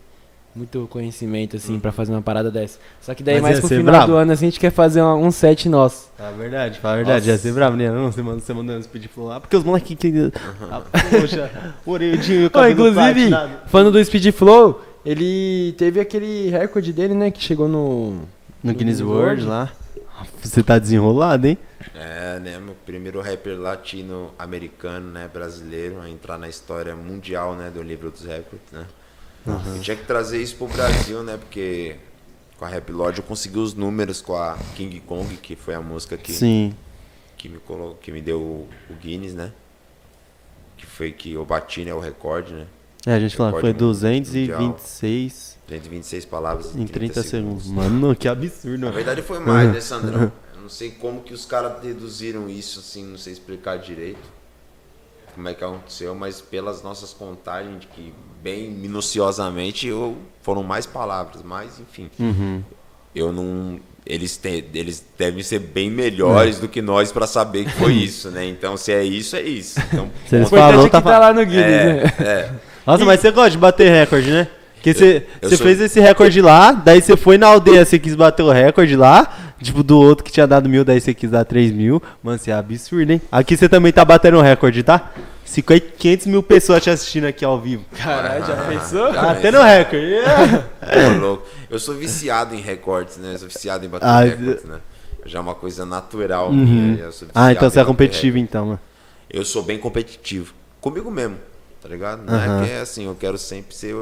muito conhecimento, assim, pra fazer uma parada dessa. Só que daí Mas mais ia pro final brabo. do ano, assim, a gente quer fazer um set nosso. Fala a verdade, fala a verdade. Ia Nossa. ser bravo, né? Não, você manda, você mandando os speed flow lá. Porque os moleques que. Ah, poxa, o orelhinho e o *laughs* cabelo inclusive, platinado. falando do Speed Flow, ele teve aquele recorde dele, né, que chegou no... No Guinness Guinness World World. lá. Você tá desenrolado, hein? É, né? Meu primeiro rapper latino-americano, né? Brasileiro a entrar na história mundial, né? Do livro dos recordes, né? Eu tinha que trazer isso pro Brasil, né? Porque com a Rap Lodge eu consegui os números com a King Kong, que foi a música que, Sim. que, me, que me deu o Guinness, né? Que foi que eu bati, né? O recorde, né? É, a gente falou, foi Recorde mundial. 226 126 palavras em 30 segundos. Mano, que absurdo. Na verdade foi mais, né, Sandrão? Eu não sei como que os caras deduziram isso, assim, não sei explicar direito. Como é que aconteceu, mas pelas nossas contagens, de que bem minuciosamente eu, foram mais palavras, mas enfim. Uhum. Eu não. Eles, têm, eles devem ser bem melhores do que nós pra saber que foi isso, né? Então, se é isso, é isso. Então, *laughs* Se eles importante é que tá tá lá no Guinness, né? é, é. *laughs* Nossa, mas você gosta de bater recorde, né? Porque você eu você sou- fez esse recorde lá, daí você foi na aldeia, você quis bater o recorde lá, tipo, do outro que tinha dado mil, daí você quis dar três mil. Mano, você é absurdo, hein? Aqui você também tá batendo o recorde, tá? 50, 500 mil pessoas te assistindo aqui ao vivo. Caralho, já pensou? Já Batendo o recorde. Ô, louco. Eu sou viciado em recordes, né? Eu sou viciado em bater Ah, recordes, né? Já é uma coisa natural Uhum. sou Ah, então você é competitivo, então, mano. recorde. Eu sou bem competitivo. Comigo mesmo, tá ligado? Não Aham. é que é assim, eu quero sempre ser.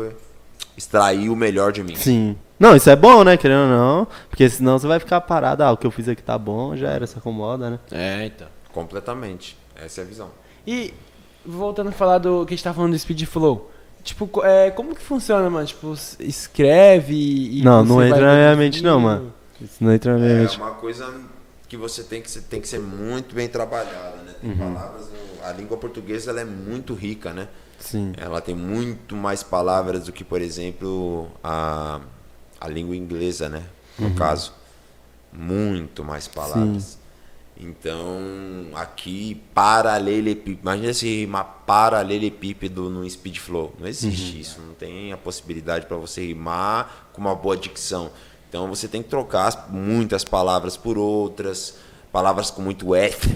extrair o melhor de mim. Sim. Não, isso é bom, né? Querendo ou não. Porque senão você vai ficar parado. Ah, o que eu fiz aqui tá bom, já era, se acomoda, né? É, então. Completamente. Essa é a visão. E voltando a falar do que a gente tá falando do Speed Flow. Tipo, é, como que funciona, mano? Tipo, escreve e. Não, você não vai entra na minha mente, não, mano. Isso não entra na minha É mente. uma coisa que você tem que ser, tem que ser muito bem trabalhada, né? Uhum. Tem palavras. no- A língua portuguesa ela é muito rica, né? Sim. Ela tem muito mais palavras do que, por exemplo, a, a língua inglesa, né? No Uhum. caso. Muito mais palavras. Então, aqui, paralelepípedo. Imagina se rimar paralelepípedo no speed flow. Não existe isso. Não tem a possibilidade para você rimar com uma boa dicção. Então, você tem que trocar as- muitas palavras por outras. Palavras com muito F,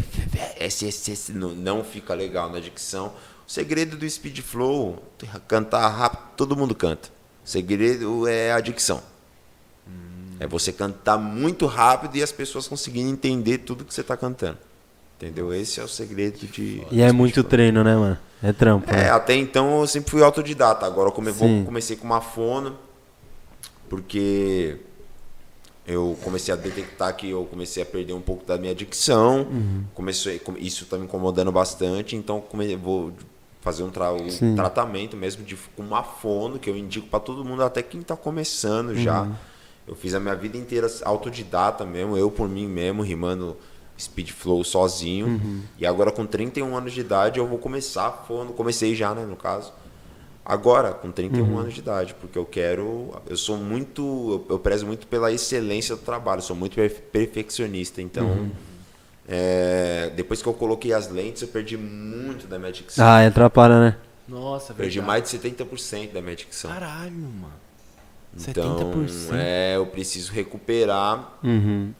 S, S, S, não, não fica legal na dicção. O segredo do speed flow, cantar rápido, todo mundo canta. O segredo é a dicção. É você cantar muito rápido e as pessoas conseguirem entender tudo que você está cantando. Entendeu? Esse é o segredo de. E é muito treino, né, mano? É trampo. É, né? até então eu sempre fui autodidata. Agora eu come- comecei com uma fono, porque eu comecei a detectar que eu comecei a perder um pouco da minha dicção. Uhum. Comecei, come- isso está me incomodando bastante, então come- vou fazer um, tra- um tratamento mesmo de com uma fono que eu indico para todo mundo, até quem está começando já. Eu fiz a minha vida inteira autodidata mesmo, eu por mim mesmo, rimando speed flow sozinho. Uhum. E agora com 31 anos de idade eu vou começar fono, comecei já, né, no caso. Agora, com 31 Uhum. anos de idade, porque eu quero, eu sou muito, eu, eu prezo muito pela excelência do trabalho, sou muito perfe- perfeccionista, então Uhum. é, depois que eu coloquei as lentes, eu perdi muito da minha dicção. Ah, atrapalha, né? Nossa, perdi verdade. mais de 70% da minha dicção. Caralho, mano. Então, 70%. é, eu preciso recuperar Uhum.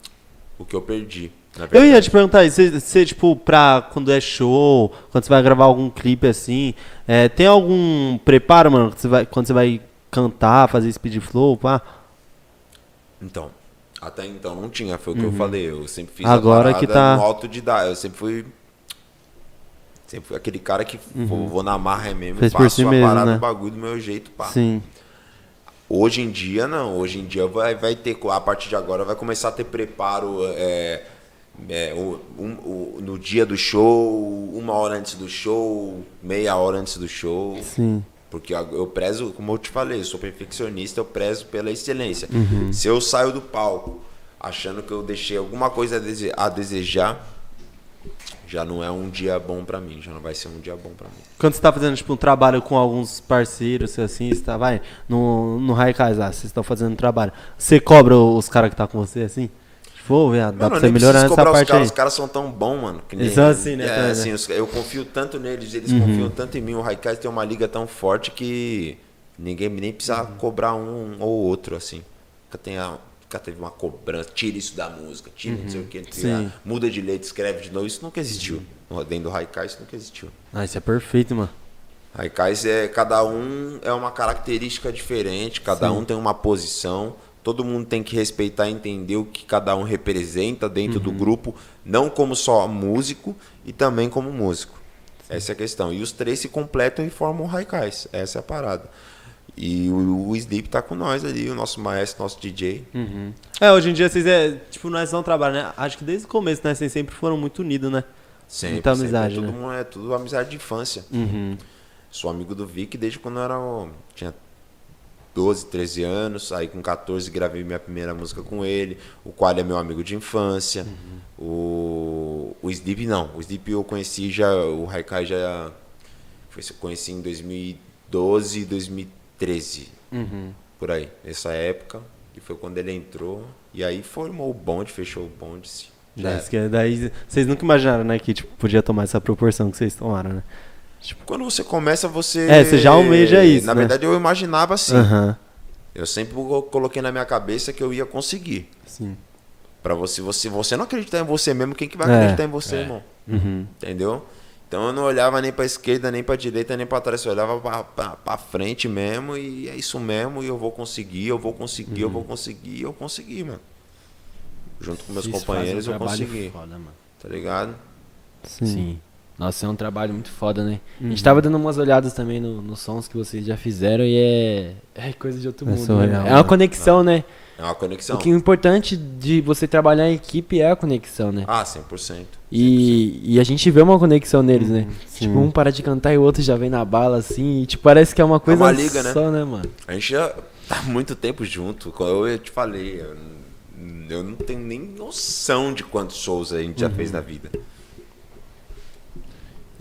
o que eu perdi. Eu ia te perguntar, você, você, tipo, pra quando é show, quando você vai gravar algum clipe assim, é, tem algum preparo, mano, você vai, quando você vai cantar, fazer speed flow, pá? Então, até então não tinha, foi o que eu falei. Eu sempre fiz Uhum. Agora a que tá- no autodidata. Eu sempre fui. Sempre fui aquele cara que vou, vou na marra mesmo, Uhum. Fez por faço si a mesmo, parada né? do bagulho do meu jeito, pá. Sim. Hoje em dia, não. Hoje em dia vai, vai ter, a partir de agora, vai começar a ter preparo é, é, o- um- o- no dia do show, uma hora antes do show, meia hora antes do show. Sim. Porque eu prezo, como eu te falei, eu sou perfeccionista, eu prezo pela excelência. Uhum. Se eu saio do palco achando que eu deixei alguma coisa a desejar, já não é um dia bom pra mim, já não vai ser um dia bom pra mim. Quando você tá fazendo, tipo, um trabalho com alguns parceiros, assim, você tá, vai, no, no Raikais lá, vocês estão fazendo um trabalho, você cobra os caras que tá com você, assim? Tipo, ô, viado, dá Mano, pra você nem melhorar nessa cobrar os parte caras, aí. os caras são tão bons, mano. Que Eles são assim, né, É, também, assim, né? eu confio tanto neles, eles Uhum. confiam tanto em mim. O Raikais tem uma liga tão forte que ninguém nem precisa Uhum. cobrar um ou outro, assim. Nunca, tem a, nunca teve uma cobrança, tira isso da música, tira não sei o que, Uhum. Sim. Uhum. muda de letra, escreve de novo. Isso nunca existiu. Dentro do Raikais isso nunca existiu. Ah, isso é perfeito, mano. Raikais é cada um é uma característica diferente, cada um tem uma posição. Todo mundo tem que respeitar e entender o que cada um representa dentro do grupo, não como só músico e também como músico. Essa é a questão. E os três se completam e formam Raikais. Essa é a parada. E o, o Sleep tá com nós ali, o nosso maestro, nosso DJ. É, hoje em dia vocês, é, tipo, nós não trabalham, né? Acho que desde o começo, né, vocês sempre foram muito unidos, né? Sempre, Muita sempre. amizade, é tudo, né? é tudo amizade de infância. Uhum. Sou amigo do Vic desde quando eu era, tinha 12, 13 anos. Aí com 14 gravei minha primeira música com ele. O qual é meu amigo de infância. O, o Sleep não. O Sleep eu conheci já. O Haikai já. Foi, conheci em 2012, 2013. Uhum. Por aí. Nessa época. Que foi quando ele entrou. E aí formou o bonde, fechou o bonde. sim. Já que- daí vocês nunca imaginaram, né, que tipo, podia tomar essa proporção que vocês tomaram, né? Quando você começa, você. É, você já almeja isso, Na né? verdade, eu imaginava assim. Aham. Eu sempre co- coloquei na minha cabeça que eu ia conseguir. Sim. Pra você, você, você não acreditar em você mesmo, quem que vai É, acreditar em você, irmão? Uhum. Entendeu? Então eu não olhava nem pra esquerda, nem pra direita, nem pra trás, eu olhava pra frente mesmo e é isso mesmo, e eu vou conseguir, eu vou conseguir, eu Uhum. vou conseguir, eu consegui, mano. Junto com meus Vocês companheiros um eu consegui, Foda, mano. tá ligado? Sim. Sim. Nossa, é um trabalho muito foda, né? A Uhum. gente tava dando umas olhadas também no- nos sons que vocês já fizeram e é, é coisa de outro É mundo. surreal, né? É uma né? conexão, né? É uma conexão. O que é importante de você trabalhar em equipe é a conexão, né? Ah, 100%. E, e a gente vê uma conexão neles, né? sim. Tipo, um para de cantar e o outro já vem na bala, assim. E, tipo, parece que é uma coisa uma liga, né? só, né, mano? A gente já tá há muito tempo junto. Como eu te falei, eu, eu não tenho nem noção de quantos shows a gente já fez na vida.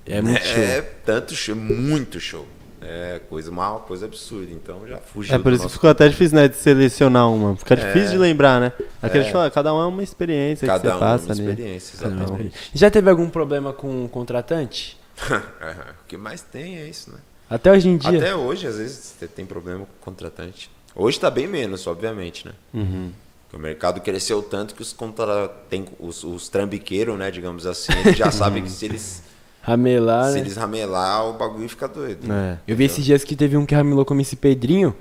É muito show. É tanto show, muito show. É coisa, uma coisa absurda. Então já fugiu É por isso que ficou até difícil, né, de selecionar uma. Fica difícil de lembrar, né? Aquele É. que fala, cada um é uma experiência que Cada você um passa uma ali. experiência, exatamente. Já teve algum problema com o contratante? *laughs* o que mais tem é isso, né? Até hoje em dia? Até hoje, às vezes, você tem problema com o contratante. Hoje tá bem menos, obviamente, né? Uhum. O mercado cresceu tanto que os contra... tem os, os trambiqueiros, né, digamos assim, eles já *laughs* sabem que se eles, Ramelar, se né? eles ramelar, o bagulho fica doido. É. Eu vi esses dias que teve um que ramelou como esse Pedrinho.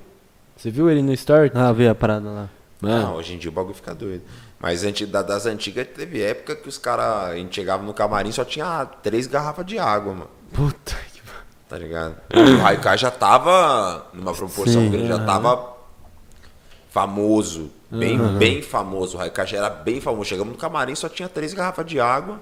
Você viu ele no story? Ah, vi a parada lá. Mano, Não, hoje em dia o bagulho fica doido. Mas antes da- das antigas teve época que os caras, a gente chegava no camarim só tinha três garrafas de água, mano. puta que pariu. Tá ligado? O Raikai já tava numa proporção Sim, grande, já tava famoso. Bem, bem famoso. O Raikai já era bem famoso. Chegamos no camarim, só tinha três garrafas de água.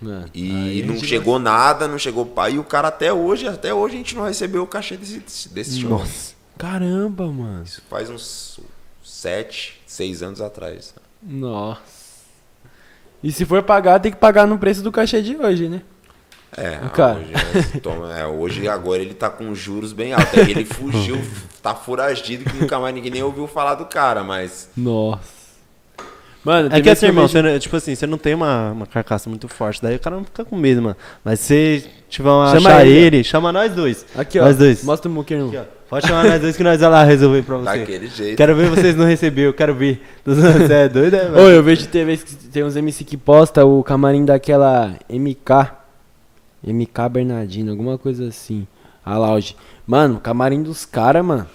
Mano, E não chegou nada, não chegou. E o cara até hoje, até hoje a gente não recebeu o cachê desse, desse- show. Nossa. Caramba, mano. Isso faz uns sete, seis anos atrás. Nossa. E se for pagar, tem que pagar no preço do cachê de hoje, né? É, Cara. hoje, é, toma- é, hoje agora ele tá com juros bem altos. É que Ele fugiu, *laughs* tá foragido que nunca mais ninguém nem ouviu falar do cara, mas. Nossa. Mano, É que assim, irmão, você, tipo assim, você não tem uma, uma carcaça muito forte, daí o cara não fica com medo, mano. Mas se tiver uma Chama achar ele, ele, chama nós dois. Aqui, ó. Nós dois. Mostra o muquinho. Aqui, ó. Pode chamar nós dois que nós vamos lá resolver pra você. Daquele jeito. Quero ver vocês não receber, eu quero ver. *laughs* Você é doido, é, Ô, velho? eu vejo vezes que tem uns MC que posta o camarim daquela MK. MK Bernardino, alguma coisa assim. A lounge. Mano, o camarim dos caras, mano.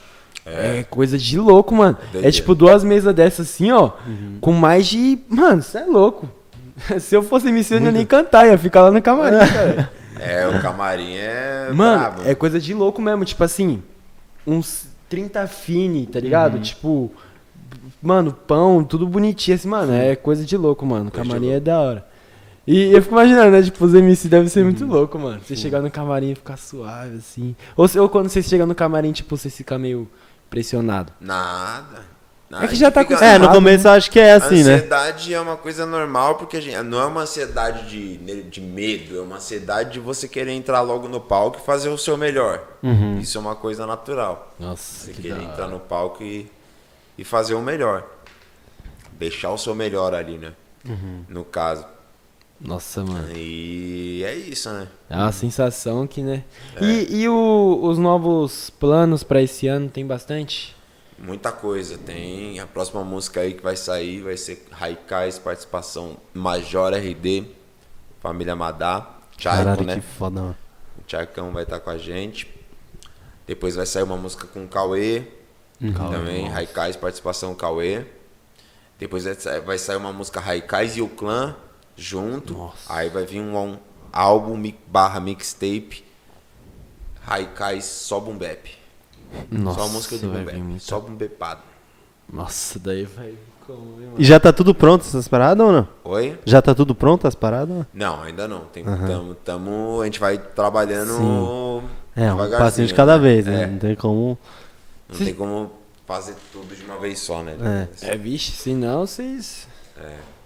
É. coisa de louco, mano. É tipo duas mesas dessas assim, ó. Com mais de. Mano, você é louco. *laughs* Se eu fosse MC, eu não ia nem cantar, ia ficar lá no camarim, cara. É, o camarim é. Mano, brabo. é coisa de louco mesmo. Tipo assim, uns 30 fini, tá ligado? Uhum. Tipo, mano, pão, tudo bonitinho assim, mano. É coisa de louco, mano. Coisa camarim é da hora. E eu fico imaginando, né? Tipo, os MC devem ser muito louco, mano. Você chegar no camarim e ficar suave, assim. Ou, ou quando você chega no camarim, tipo, você fica meio pressionado. Nada. É que já tá Fica- É, no acostumado, começo eu acho que é assim, né? ansiedade é uma coisa normal, porque a gente, não é uma ansiedade de, de medo, é uma ansiedade de você querer entrar logo no palco e fazer o seu melhor. Uhum. Isso é uma coisa natural. Nossa, Você que querer entrar no palco e, e fazer o melhor. Deixar o seu melhor ali, né? Uhum. No caso. Nossa, mano. E é isso, né? É uma sensação que, né? E, e o- os novos planos pra esse ano tem bastante? Muita coisa. Tem a próxima música aí que vai sair, vai ser Raikais, participação Major RD, Família Madá, Tchaico, Caralho, né? que foda, mano. O Tchaicão vai estar com a gente. Depois vai sair uma música com o Cauê. também, Raikais, participação Cauê. Depois vai sair uma música Raikais e o Clã junto. Aí vai vir um, um álbum barra mixtape. Raikais só boom bap. só música de boom bap. muita- Só boom bapado. Nossa, daí vai. Como, hein, mano? E já tá tudo pronto essas paradas ou não? Oi? Já tá tudo pronto as paradas? Não, ainda não. Tem, tamo, tamo- a gente vai trabalhando É, um passinho de cada né? vez, né? É, Não tem como. não tem como fazer tudo de uma vez só, né? É, vixe, senão vocês.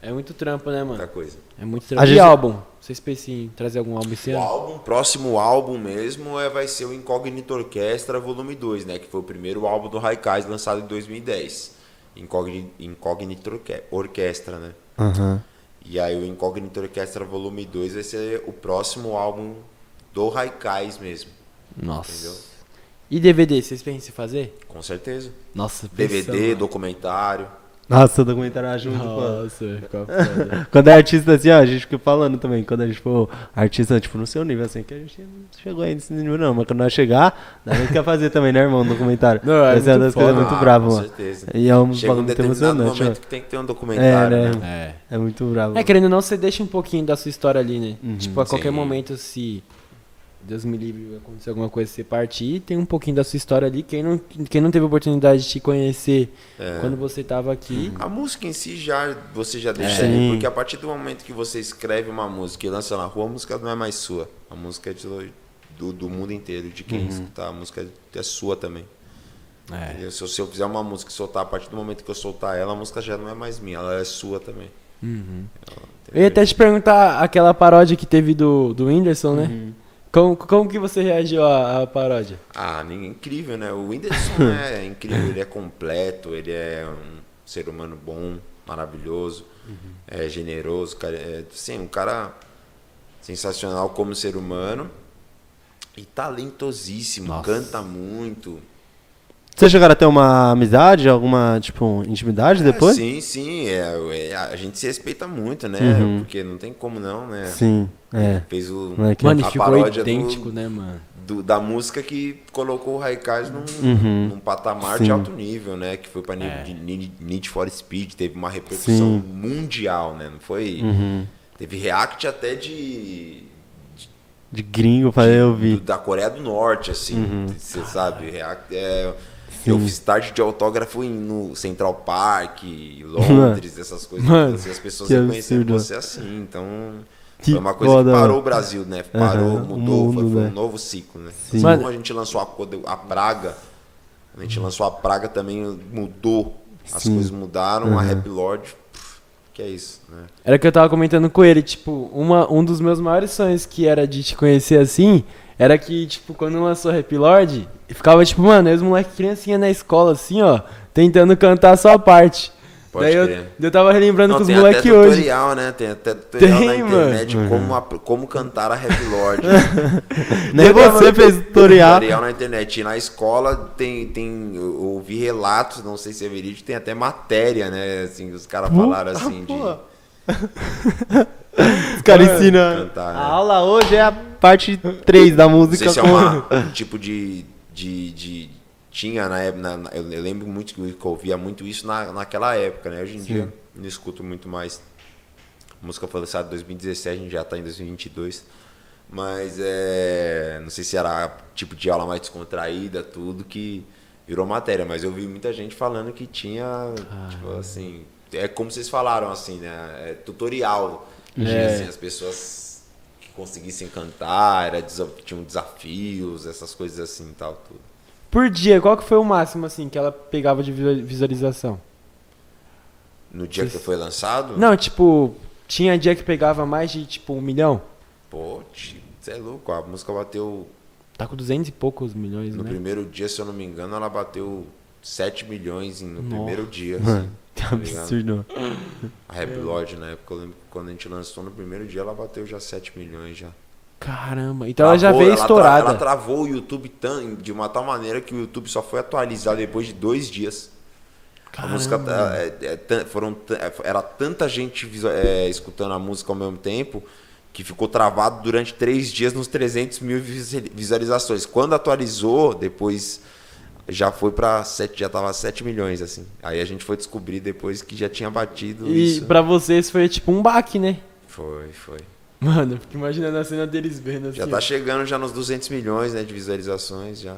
É. muito trampo, né, Muita mano? coisa. É muito trampo. A E gente- álbum? Vocês pensam em trazer algum álbum esse O ano? álbum, próximo álbum mesmo é, vai ser o Incognito Orquestra Volume 2, né? Que foi o primeiro álbum do Raikais lançado em 2010. Incogni- Incognito Orque- Orquestra, né? Aham. E aí o Incognito Orquestra Volume 2 vai ser o próximo álbum do Raikais mesmo. Nossa. Entendeu? E DVD, vocês pensam em fazer? Com certeza. Nossa, DVD, documentário. Nossa, o documentário junto, pô. Nossa, ficar foda. *laughs* Quando é artista assim, ó, a gente fica falando também. Quando a gente for artista, tipo, no seu nível, assim, que a gente não chegou aí nesse nível, não. Mas quando nós chegar, a gente quer fazer também, né, irmão? Um documentário. Não, é Vai ser uma muito das coisas muito Ah, bravas, com mano. certeza. E é um Chega um muito determinado emocionante, momento que tem que ter um documentário, É, né? né? É. É muito bravo. É, querendo ou não, você deixa um pouquinho da sua história ali, né? Uhum. tipo, a qualquer Sim. momento, se Deus me livre, acontecer alguma coisa, você partir, tem um pouquinho da sua história ali. Quem não, quem não teve oportunidade de te conhecer É. quando você tava aqui, A música em si já você já deixa É. ali, porque a partir do momento que você escreve uma música e lança na rua, a música não é mais sua. A música é de- do, do mundo inteiro, de quem escutar. A música é sua também. é. Se, eu- se eu fizer uma música e soltar, a partir do momento que eu soltar ela, a música já não é mais minha, ela é sua também. Uhum. Ela- Eu ia até te perguntar aquela paródia que teve do, do Whindersson, né? Uhum. Como, como que você reagiu à, à paródia? Ah, incrível, né? O Whindersson é *laughs* incrível, ele é completo, ele é um ser humano bom. maravilhoso, é generoso, cara, é, assim, um cara sensacional como ser humano e talentosíssimo, Nossa. canta muito. Vocês chegaram a ter uma amizade, alguma, tipo, intimidade depois? É, sim, sim, é, é, a gente se respeita muito, né? Uhum. Porque não tem como não, né? Sim, é. Fez o, Moleque. Mano, e a ficou paródia idêntico, do, né, mano? do- da música que colocou o Raikais num, Uhum. num patamar Sim. de alto nível, né? Que foi pra nível É. de Need, Need for Speed, teve uma repercussão Sim. mundial, né? Não foi. Uhum. Teve react até de. De gringo, falei, eu vi. da Coreia do Norte, assim. Uhum. Você sabe? React, é, eu fiz tarde de autógrafo no Central Park, *laughs* Londres, essas coisas. Mano, assim, as pessoas reconheceram você assim. Então. Que foi uma coisa foda, que parou o Brasil, né? Parou, o mudou, foi, mundo, foi né? um novo ciclo, né? Sim. Assim como a gente lançou a, a Praga, a gente lançou a Praga também mudou. As Sim. coisas mudaram, a Aham. Rap Lord, que é isso, né? Era que eu tava comentando com ele, tipo, uma, um dos meus maiores sonhos que era de te conhecer assim, era que, tipo, quando lançou Rap Lord, ficava, tipo, mano, os moleque criancinha na escola, assim, ó, tentando cantar a sua parte. Pode Daí eu, crer. eu tava relembrando Não, com os tem moleque até hoje. tutorial, né? Tem até tutorial Tem, na internet mano. como, a- como cantar a Rap Lord. *laughs* Nem você fez tutorial. tutorial na internet. E na escola tem, tem. Eu ouvi relatos, não sei se é verídico, tem até matéria, né? Assim, os caras falaram assim de porra. *laughs* Os caras ensinam. cantar. A Né? aula hoje é a parte 3 da Não música. sei se é uma, um *laughs* tipo de, de, de- Tinha na época. eu, eu lembro muito que eu ouvia muito isso na, naquela época, né? Hoje em dia não escuto muito mais. A música foi lançada em 2017, a gente já tá em 2022. Mas é. Não sei se era tipo de aula mais descontraída, tudo que virou matéria. Mas eu vi muita gente falando que tinha. Tipo assim. É como vocês falaram, assim, né? É tutorial. Tinha, É. assim, as pessoas que conseguissem cantar, era, tinham desafios, essas coisas assim e tal, tudo. Por dia, qual que foi o máximo, assim, que ela pegava de visual- visualização? No dia que foi lançado? Não, tipo, tinha dia que pegava mais de, tipo, um milhão? Pô, você é louco. A música bateu. Tá com duzentos e poucos milhões, No né? primeiro dia, se eu não me engano, ela bateu 7 milhões no Nossa. primeiro dia. Mano, Assim, que tá ligado? absurdo. A Rap Lord, na época, eu lembro que quando a gente lançou no primeiro dia, ela bateu já 7 milhões já. Caramba, então ela já Travou, veio ela tra- estourada. Ela travou o YouTube tão, de uma tal maneira que o YouTube só foi atualizado depois de dois dias. A música Caramba. é, é, foram é, era tanta gente é, escutando a música ao mesmo tempo que ficou travado durante três dias nos 300 mil visualizações. Quando atualizou, depois já foi para sete, já tava 7 milhões assim. Aí a gente foi descobrir depois que já tinha batido E isso. pra vocês foi tipo um baque, né? Foi, foi. Mano, eu fico imaginando a cena deles vendo assim. Já tá chegando já nos 200 milhões, né, de visualizações já.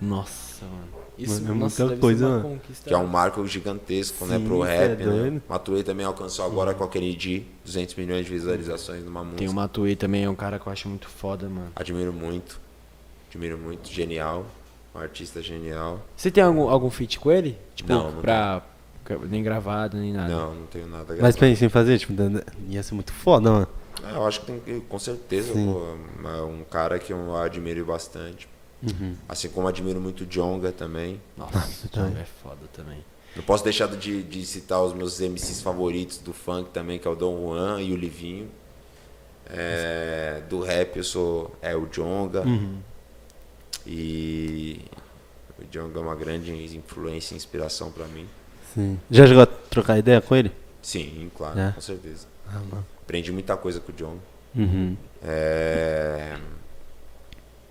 Nossa, mano. Isso Mano, é nossa, muita coisa, mano. conquista. Que é um marco gigantesco, né, Sim, pro cê é rap, né? doido. Matuei também alcançou agora com a Kennedy 200 milhões de visualizações numa música. Tem o Matuei também, é um cara que eu acho muito foda, mano. Admiro muito. Admiro muito. Genial. Um artista genial. Você tem algum, algum feat com ele? Tipo, Não, não pra. Nem gravado, nem nada. Não, não tenho nada a Mas pensa em fazer, tipo, ia ser muito foda, mano. É, eu acho que tem que, com certeza, pô, é um cara que eu admiro bastante. Uhum. Assim como admiro muito o Jonga também. Nossa, o Django também. é foda também. Não posso deixar de, de citar os meus MCs favoritos do funk também, que é o Dom Juan e o Livinho. É, do rap eu sou é o Jonga. Uhum. E o Jonga é uma grande influência e inspiração pra mim. Sim. Já chegou a trocar ideia com ele? Sim, claro, É? com certeza. Ah, mano. Aprendi muita coisa com o Jonga. Uhum. É...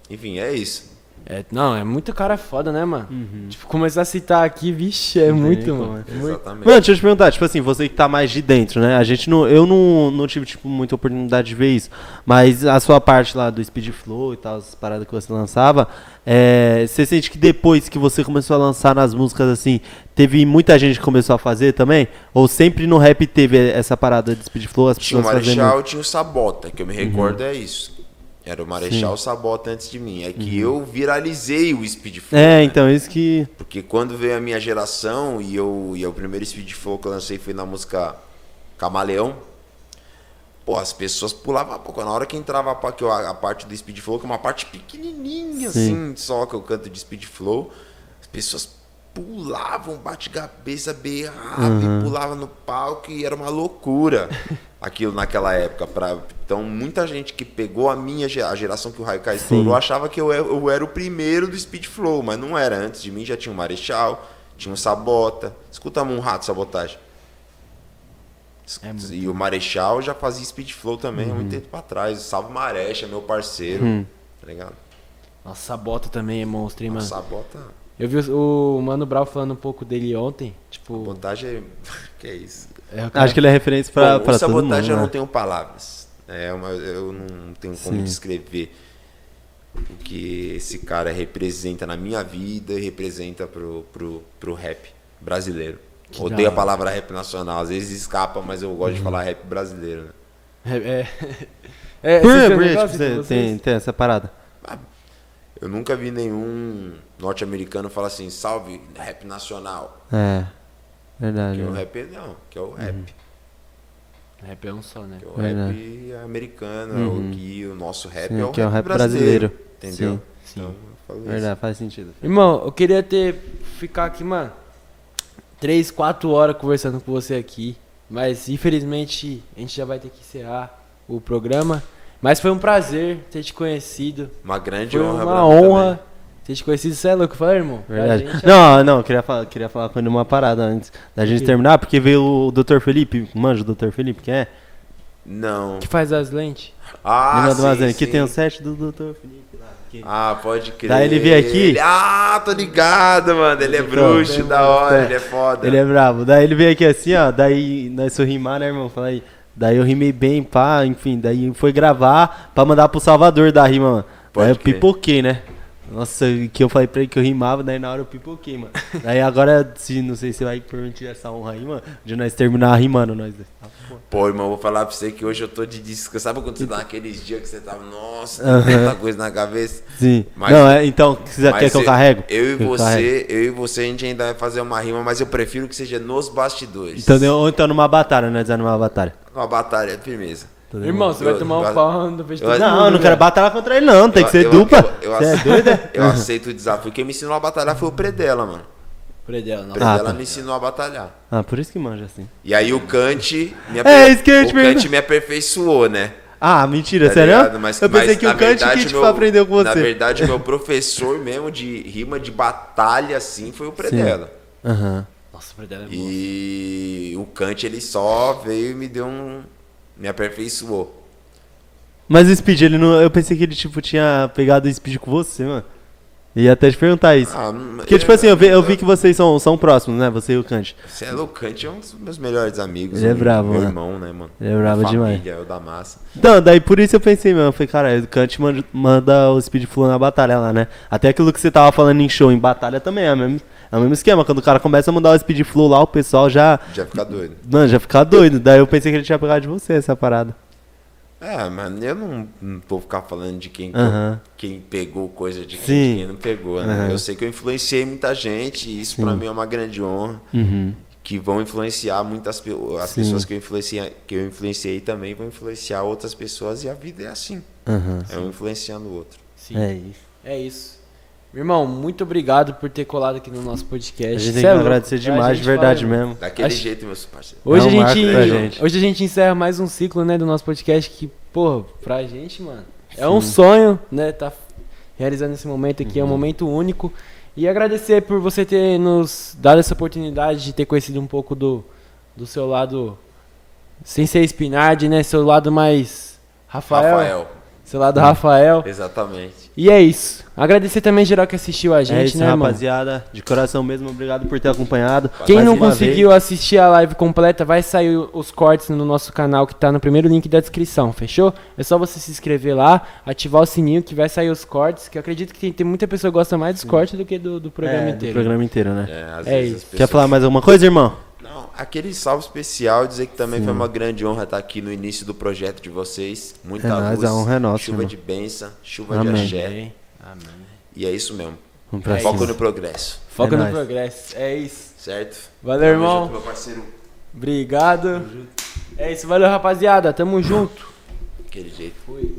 Enfim, é isso. É, não, é muito cara foda, né, mano? Uhum. Tipo, começar a citar aqui, vixe, é tem muito, mano. Exatamente. Mano, deixa eu te perguntar, tipo assim, você que tá mais de dentro, né? A gente não. Eu não, não tive, tipo, muita oportunidade de ver isso. Mas a sua parte lá do Speed Flow e tal, as paradas que você lançava, é, você sente que depois que você começou a lançar nas músicas assim, teve muita gente que começou a fazer também? Ou sempre no rap teve essa parada de Speed Flow, as Tinha o fazendo. Marechal e tinha o Sabota, que eu me recordo é isso. Era o Marechal Sabota antes de mim. É que eu viralizei o Speed Flow. É, né? então, isso que. Porque quando veio a minha geração e eu e o primeiro Speed Flow que eu lancei foi na música Camaleão. Pô, as pessoas pulavam a pouco. Na hora que entrava a, a parte do Speed Flow, que é uma parte pequenininha Sim. assim, só que eu canto de Speed Flow, as pessoas pulava um bate-cabeça, berrava e pulava no palco e era uma loucura *laughs* aquilo naquela época. Pra... Então, muita gente que pegou a minha a geração que o Raikai estourou achava que eu, eu era o primeiro do Speed Flow, mas não era. Antes de mim já tinha o Marechal, tinha o Sabota. Escuta um rato, sabotagem. E o Marechal já fazia Speed Flow também há muito tempo pra trás. Salve Marecha, meu parceiro. Tá ligado? Nossa, a bota também é monstro, hein, mano. Sabota. Eu vi o, o Mano Brau falando um pouco dele ontem. Tipo, Sabotagem é. *laughs* que é isso? é cara- Acho que ele é referência pra, Bom, pra todo mundo. sabotagem eu né? não tenho palavras. É uma, eu não tenho como Sim. descrever o que esse cara representa na minha vida e representa pro, pro, pro rap brasileiro. Que Odeio a palavra rap nacional, às vezes escapa, mas eu gosto de Uhum. falar rap brasileiro. Né? É. É. *laughs* é você vocês? tem, tem essa parada. Eu nunca vi nenhum norte-americano falar assim, salve rap nacional. É. Verdade. Que é o né? rap não, que é o rap. Rap é um só, né? Que é o Verdade. rap americano, Uhum. o que o nosso rap Sim, é o que é o rap, rap brasileiro. brasileiro. Entendeu? Sim. Então, eu falo isso. Verdade, faz sentido. Irmão, eu queria ter ficar aqui, mano, três, quatro horas conversando com você aqui. Mas infelizmente a gente já vai ter que encerrar o programa. Mas foi um prazer ter te conhecido. Uma grande Foi honra. uma honra ter te conhecido. Você é louco, fala, irmão. Verdade. gente, Não, não, eu queria falar, queria falar com ele uma parada antes da gente terminar, porque veio o Dr. Felipe, manja o Dr. Felipe, que é? Não. que faz as lentes. Ah, Lembra sim, Mazane? Que tem o set do Dr. Felipe lá. que- Ah, pode crer. Daí ele veio aqui. Ele- Ah, tô ligado, mano. Ele é bruxo, da hora, é. ele é foda. Ele é bravo. Daí ele veio aqui assim, ó. Daí nós foi rimar, né, irmão? Fala aí. Daí eu rimei bem, pá, enfim. Daí foi gravar pra mandar pro Salvador da rima, mano. Pode daí eu crer. pipoquei, né? Nossa, que eu falei pra ele que eu rimava, daí na hora eu pipoquei, mano. daí agora, se não sei se você vai permitir essa honra aí, mano, de nós terminar rimando, nós dois. Tá, pô. Irmão, vou falar pra você que hoje eu tô de disco. Sabe quando você tá naqueles dias que você tava, nossa, Aham. tanta coisa na cabeça? Sim. Mas- não, é, então, você quer que eu carrego? Eu e Que eu você, eu e você, a gente ainda vai fazer uma rima, mas eu prefiro que seja nos bastidores. Então, ou então numa batalha, nós é numa batalha. Uma batalha, firmeza. Tá bom? Irmão, você vai Eu- tomar um pau no todo Não, mundo, eu não quero batalhar contra ele, não. Tem que Eu- ser eu- dupla. eu- eu Você é aceito- doido? é? *laughs* Eu aceito o desafio. Quem me ensinou a batalhar foi o Predela, mano. Predela, não. O Predela tá. me ensinou a batalhar. Ah, por isso que manja assim. E aí o Kant me, É, isso que eu ia te o Kant me aperfeiçoou, né? Ah, mentira, Tá sério? Mas- eu pensei mas, que o Kant verdade, que tipo, meu- aprendeu com você. Na verdade, meu *laughs* professor mesmo de rima de batalha, assim, foi o Predela. Aham. Nossa, Predela é bom. E o Kant, ele só veio e me deu um... Me aperfeiçoou. Mas o Speed, ele não. Eu pensei que ele, tipo, tinha pegado o Speed com você, mano. Ia até te perguntar isso. Ah, Porque, tipo assim, eu vi, eu vi que vocês são, são próximos, né? Você e o Kant. Você é louco, Kant é um dos meus melhores amigos. Ele é bravo, Meu mano. irmão, né, mano? Ele é bravo demais. família, eu da massa. Então, daí por isso eu pensei, mano. Eu falei, cara, o Kant manda, manda o Speed Flow na batalha lá, né? Até aquilo que você tava falando em show, em batalha também é mesmo, é o mesmo esquema. Quando o cara começa a mandar o Speed Flow lá, o pessoal já. Já fica doido. Mano, já fica doido. Daí eu pensei que ele tinha pegado de você essa parada. É, mano, eu não, não vou ficar falando de quem, quem pegou coisa de quem, quem não pegou, né? Eu sei que eu influenciei muita gente e isso pra mim é uma grande honra. Uhum. Que vão influenciar muitas as Sim. pessoas que eu, influenciei, que eu influenciei também vão influenciar outras pessoas e a vida é assim. É um influenciando o outro. Sim. É isso. É isso. Meu irmão, muito obrigado por ter colado aqui no nosso podcast. A gente Cê tem é que louco. agradecer Pra demais, de verdade fala, mesmo. Daquele Acho- jeito, meus parceiros. Hoje, É um a gente, gente. hoje a gente encerra mais um ciclo, né, do nosso podcast que, porra, pra gente, mano, é um sonho, né, tá realizando esse momento aqui, é um momento único. E agradecer por você ter nos dado essa oportunidade de ter conhecido um pouco do, do seu lado, sem ser Spinardi, né, seu lado mais Rafael, Rafael, seu lado Rafael. exatamente. E é isso. Agradecer também geral que assistiu a gente, é isso, né, irmão? rapaziada. De coração mesmo, obrigado por ter acompanhado. Quem Mais não conseguiu assistir a live completa, vai sair os cortes no nosso canal que tá no primeiro link da descrição, fechou? É só você se inscrever lá, ativar o sininho que vai sair os cortes, que eu acredito que tem, tem muita pessoa que gosta mais dos cortes do que do, do vez. programa É, inteiro. Do programa inteiro, né? É, às É vezes isso. as Quer pessoas- falar mais alguma coisa, irmão? Não, aquele salve especial, dizer que também foi uma grande honra estar aqui no início do projeto de vocês. Muita É nóis, luz, a honra é nossa, chuva irmão. de bênção, chuva Amém. de axé. Amém. E é isso mesmo. Vamos pra Foco cima. no progresso, Foca É no nóis. progresso. É isso. certo? Valeu, Tamo irmão. junto, meu parceiro. Obrigado. É isso, valeu, rapaziada. Tamo junto. Aquele jeito. Fui.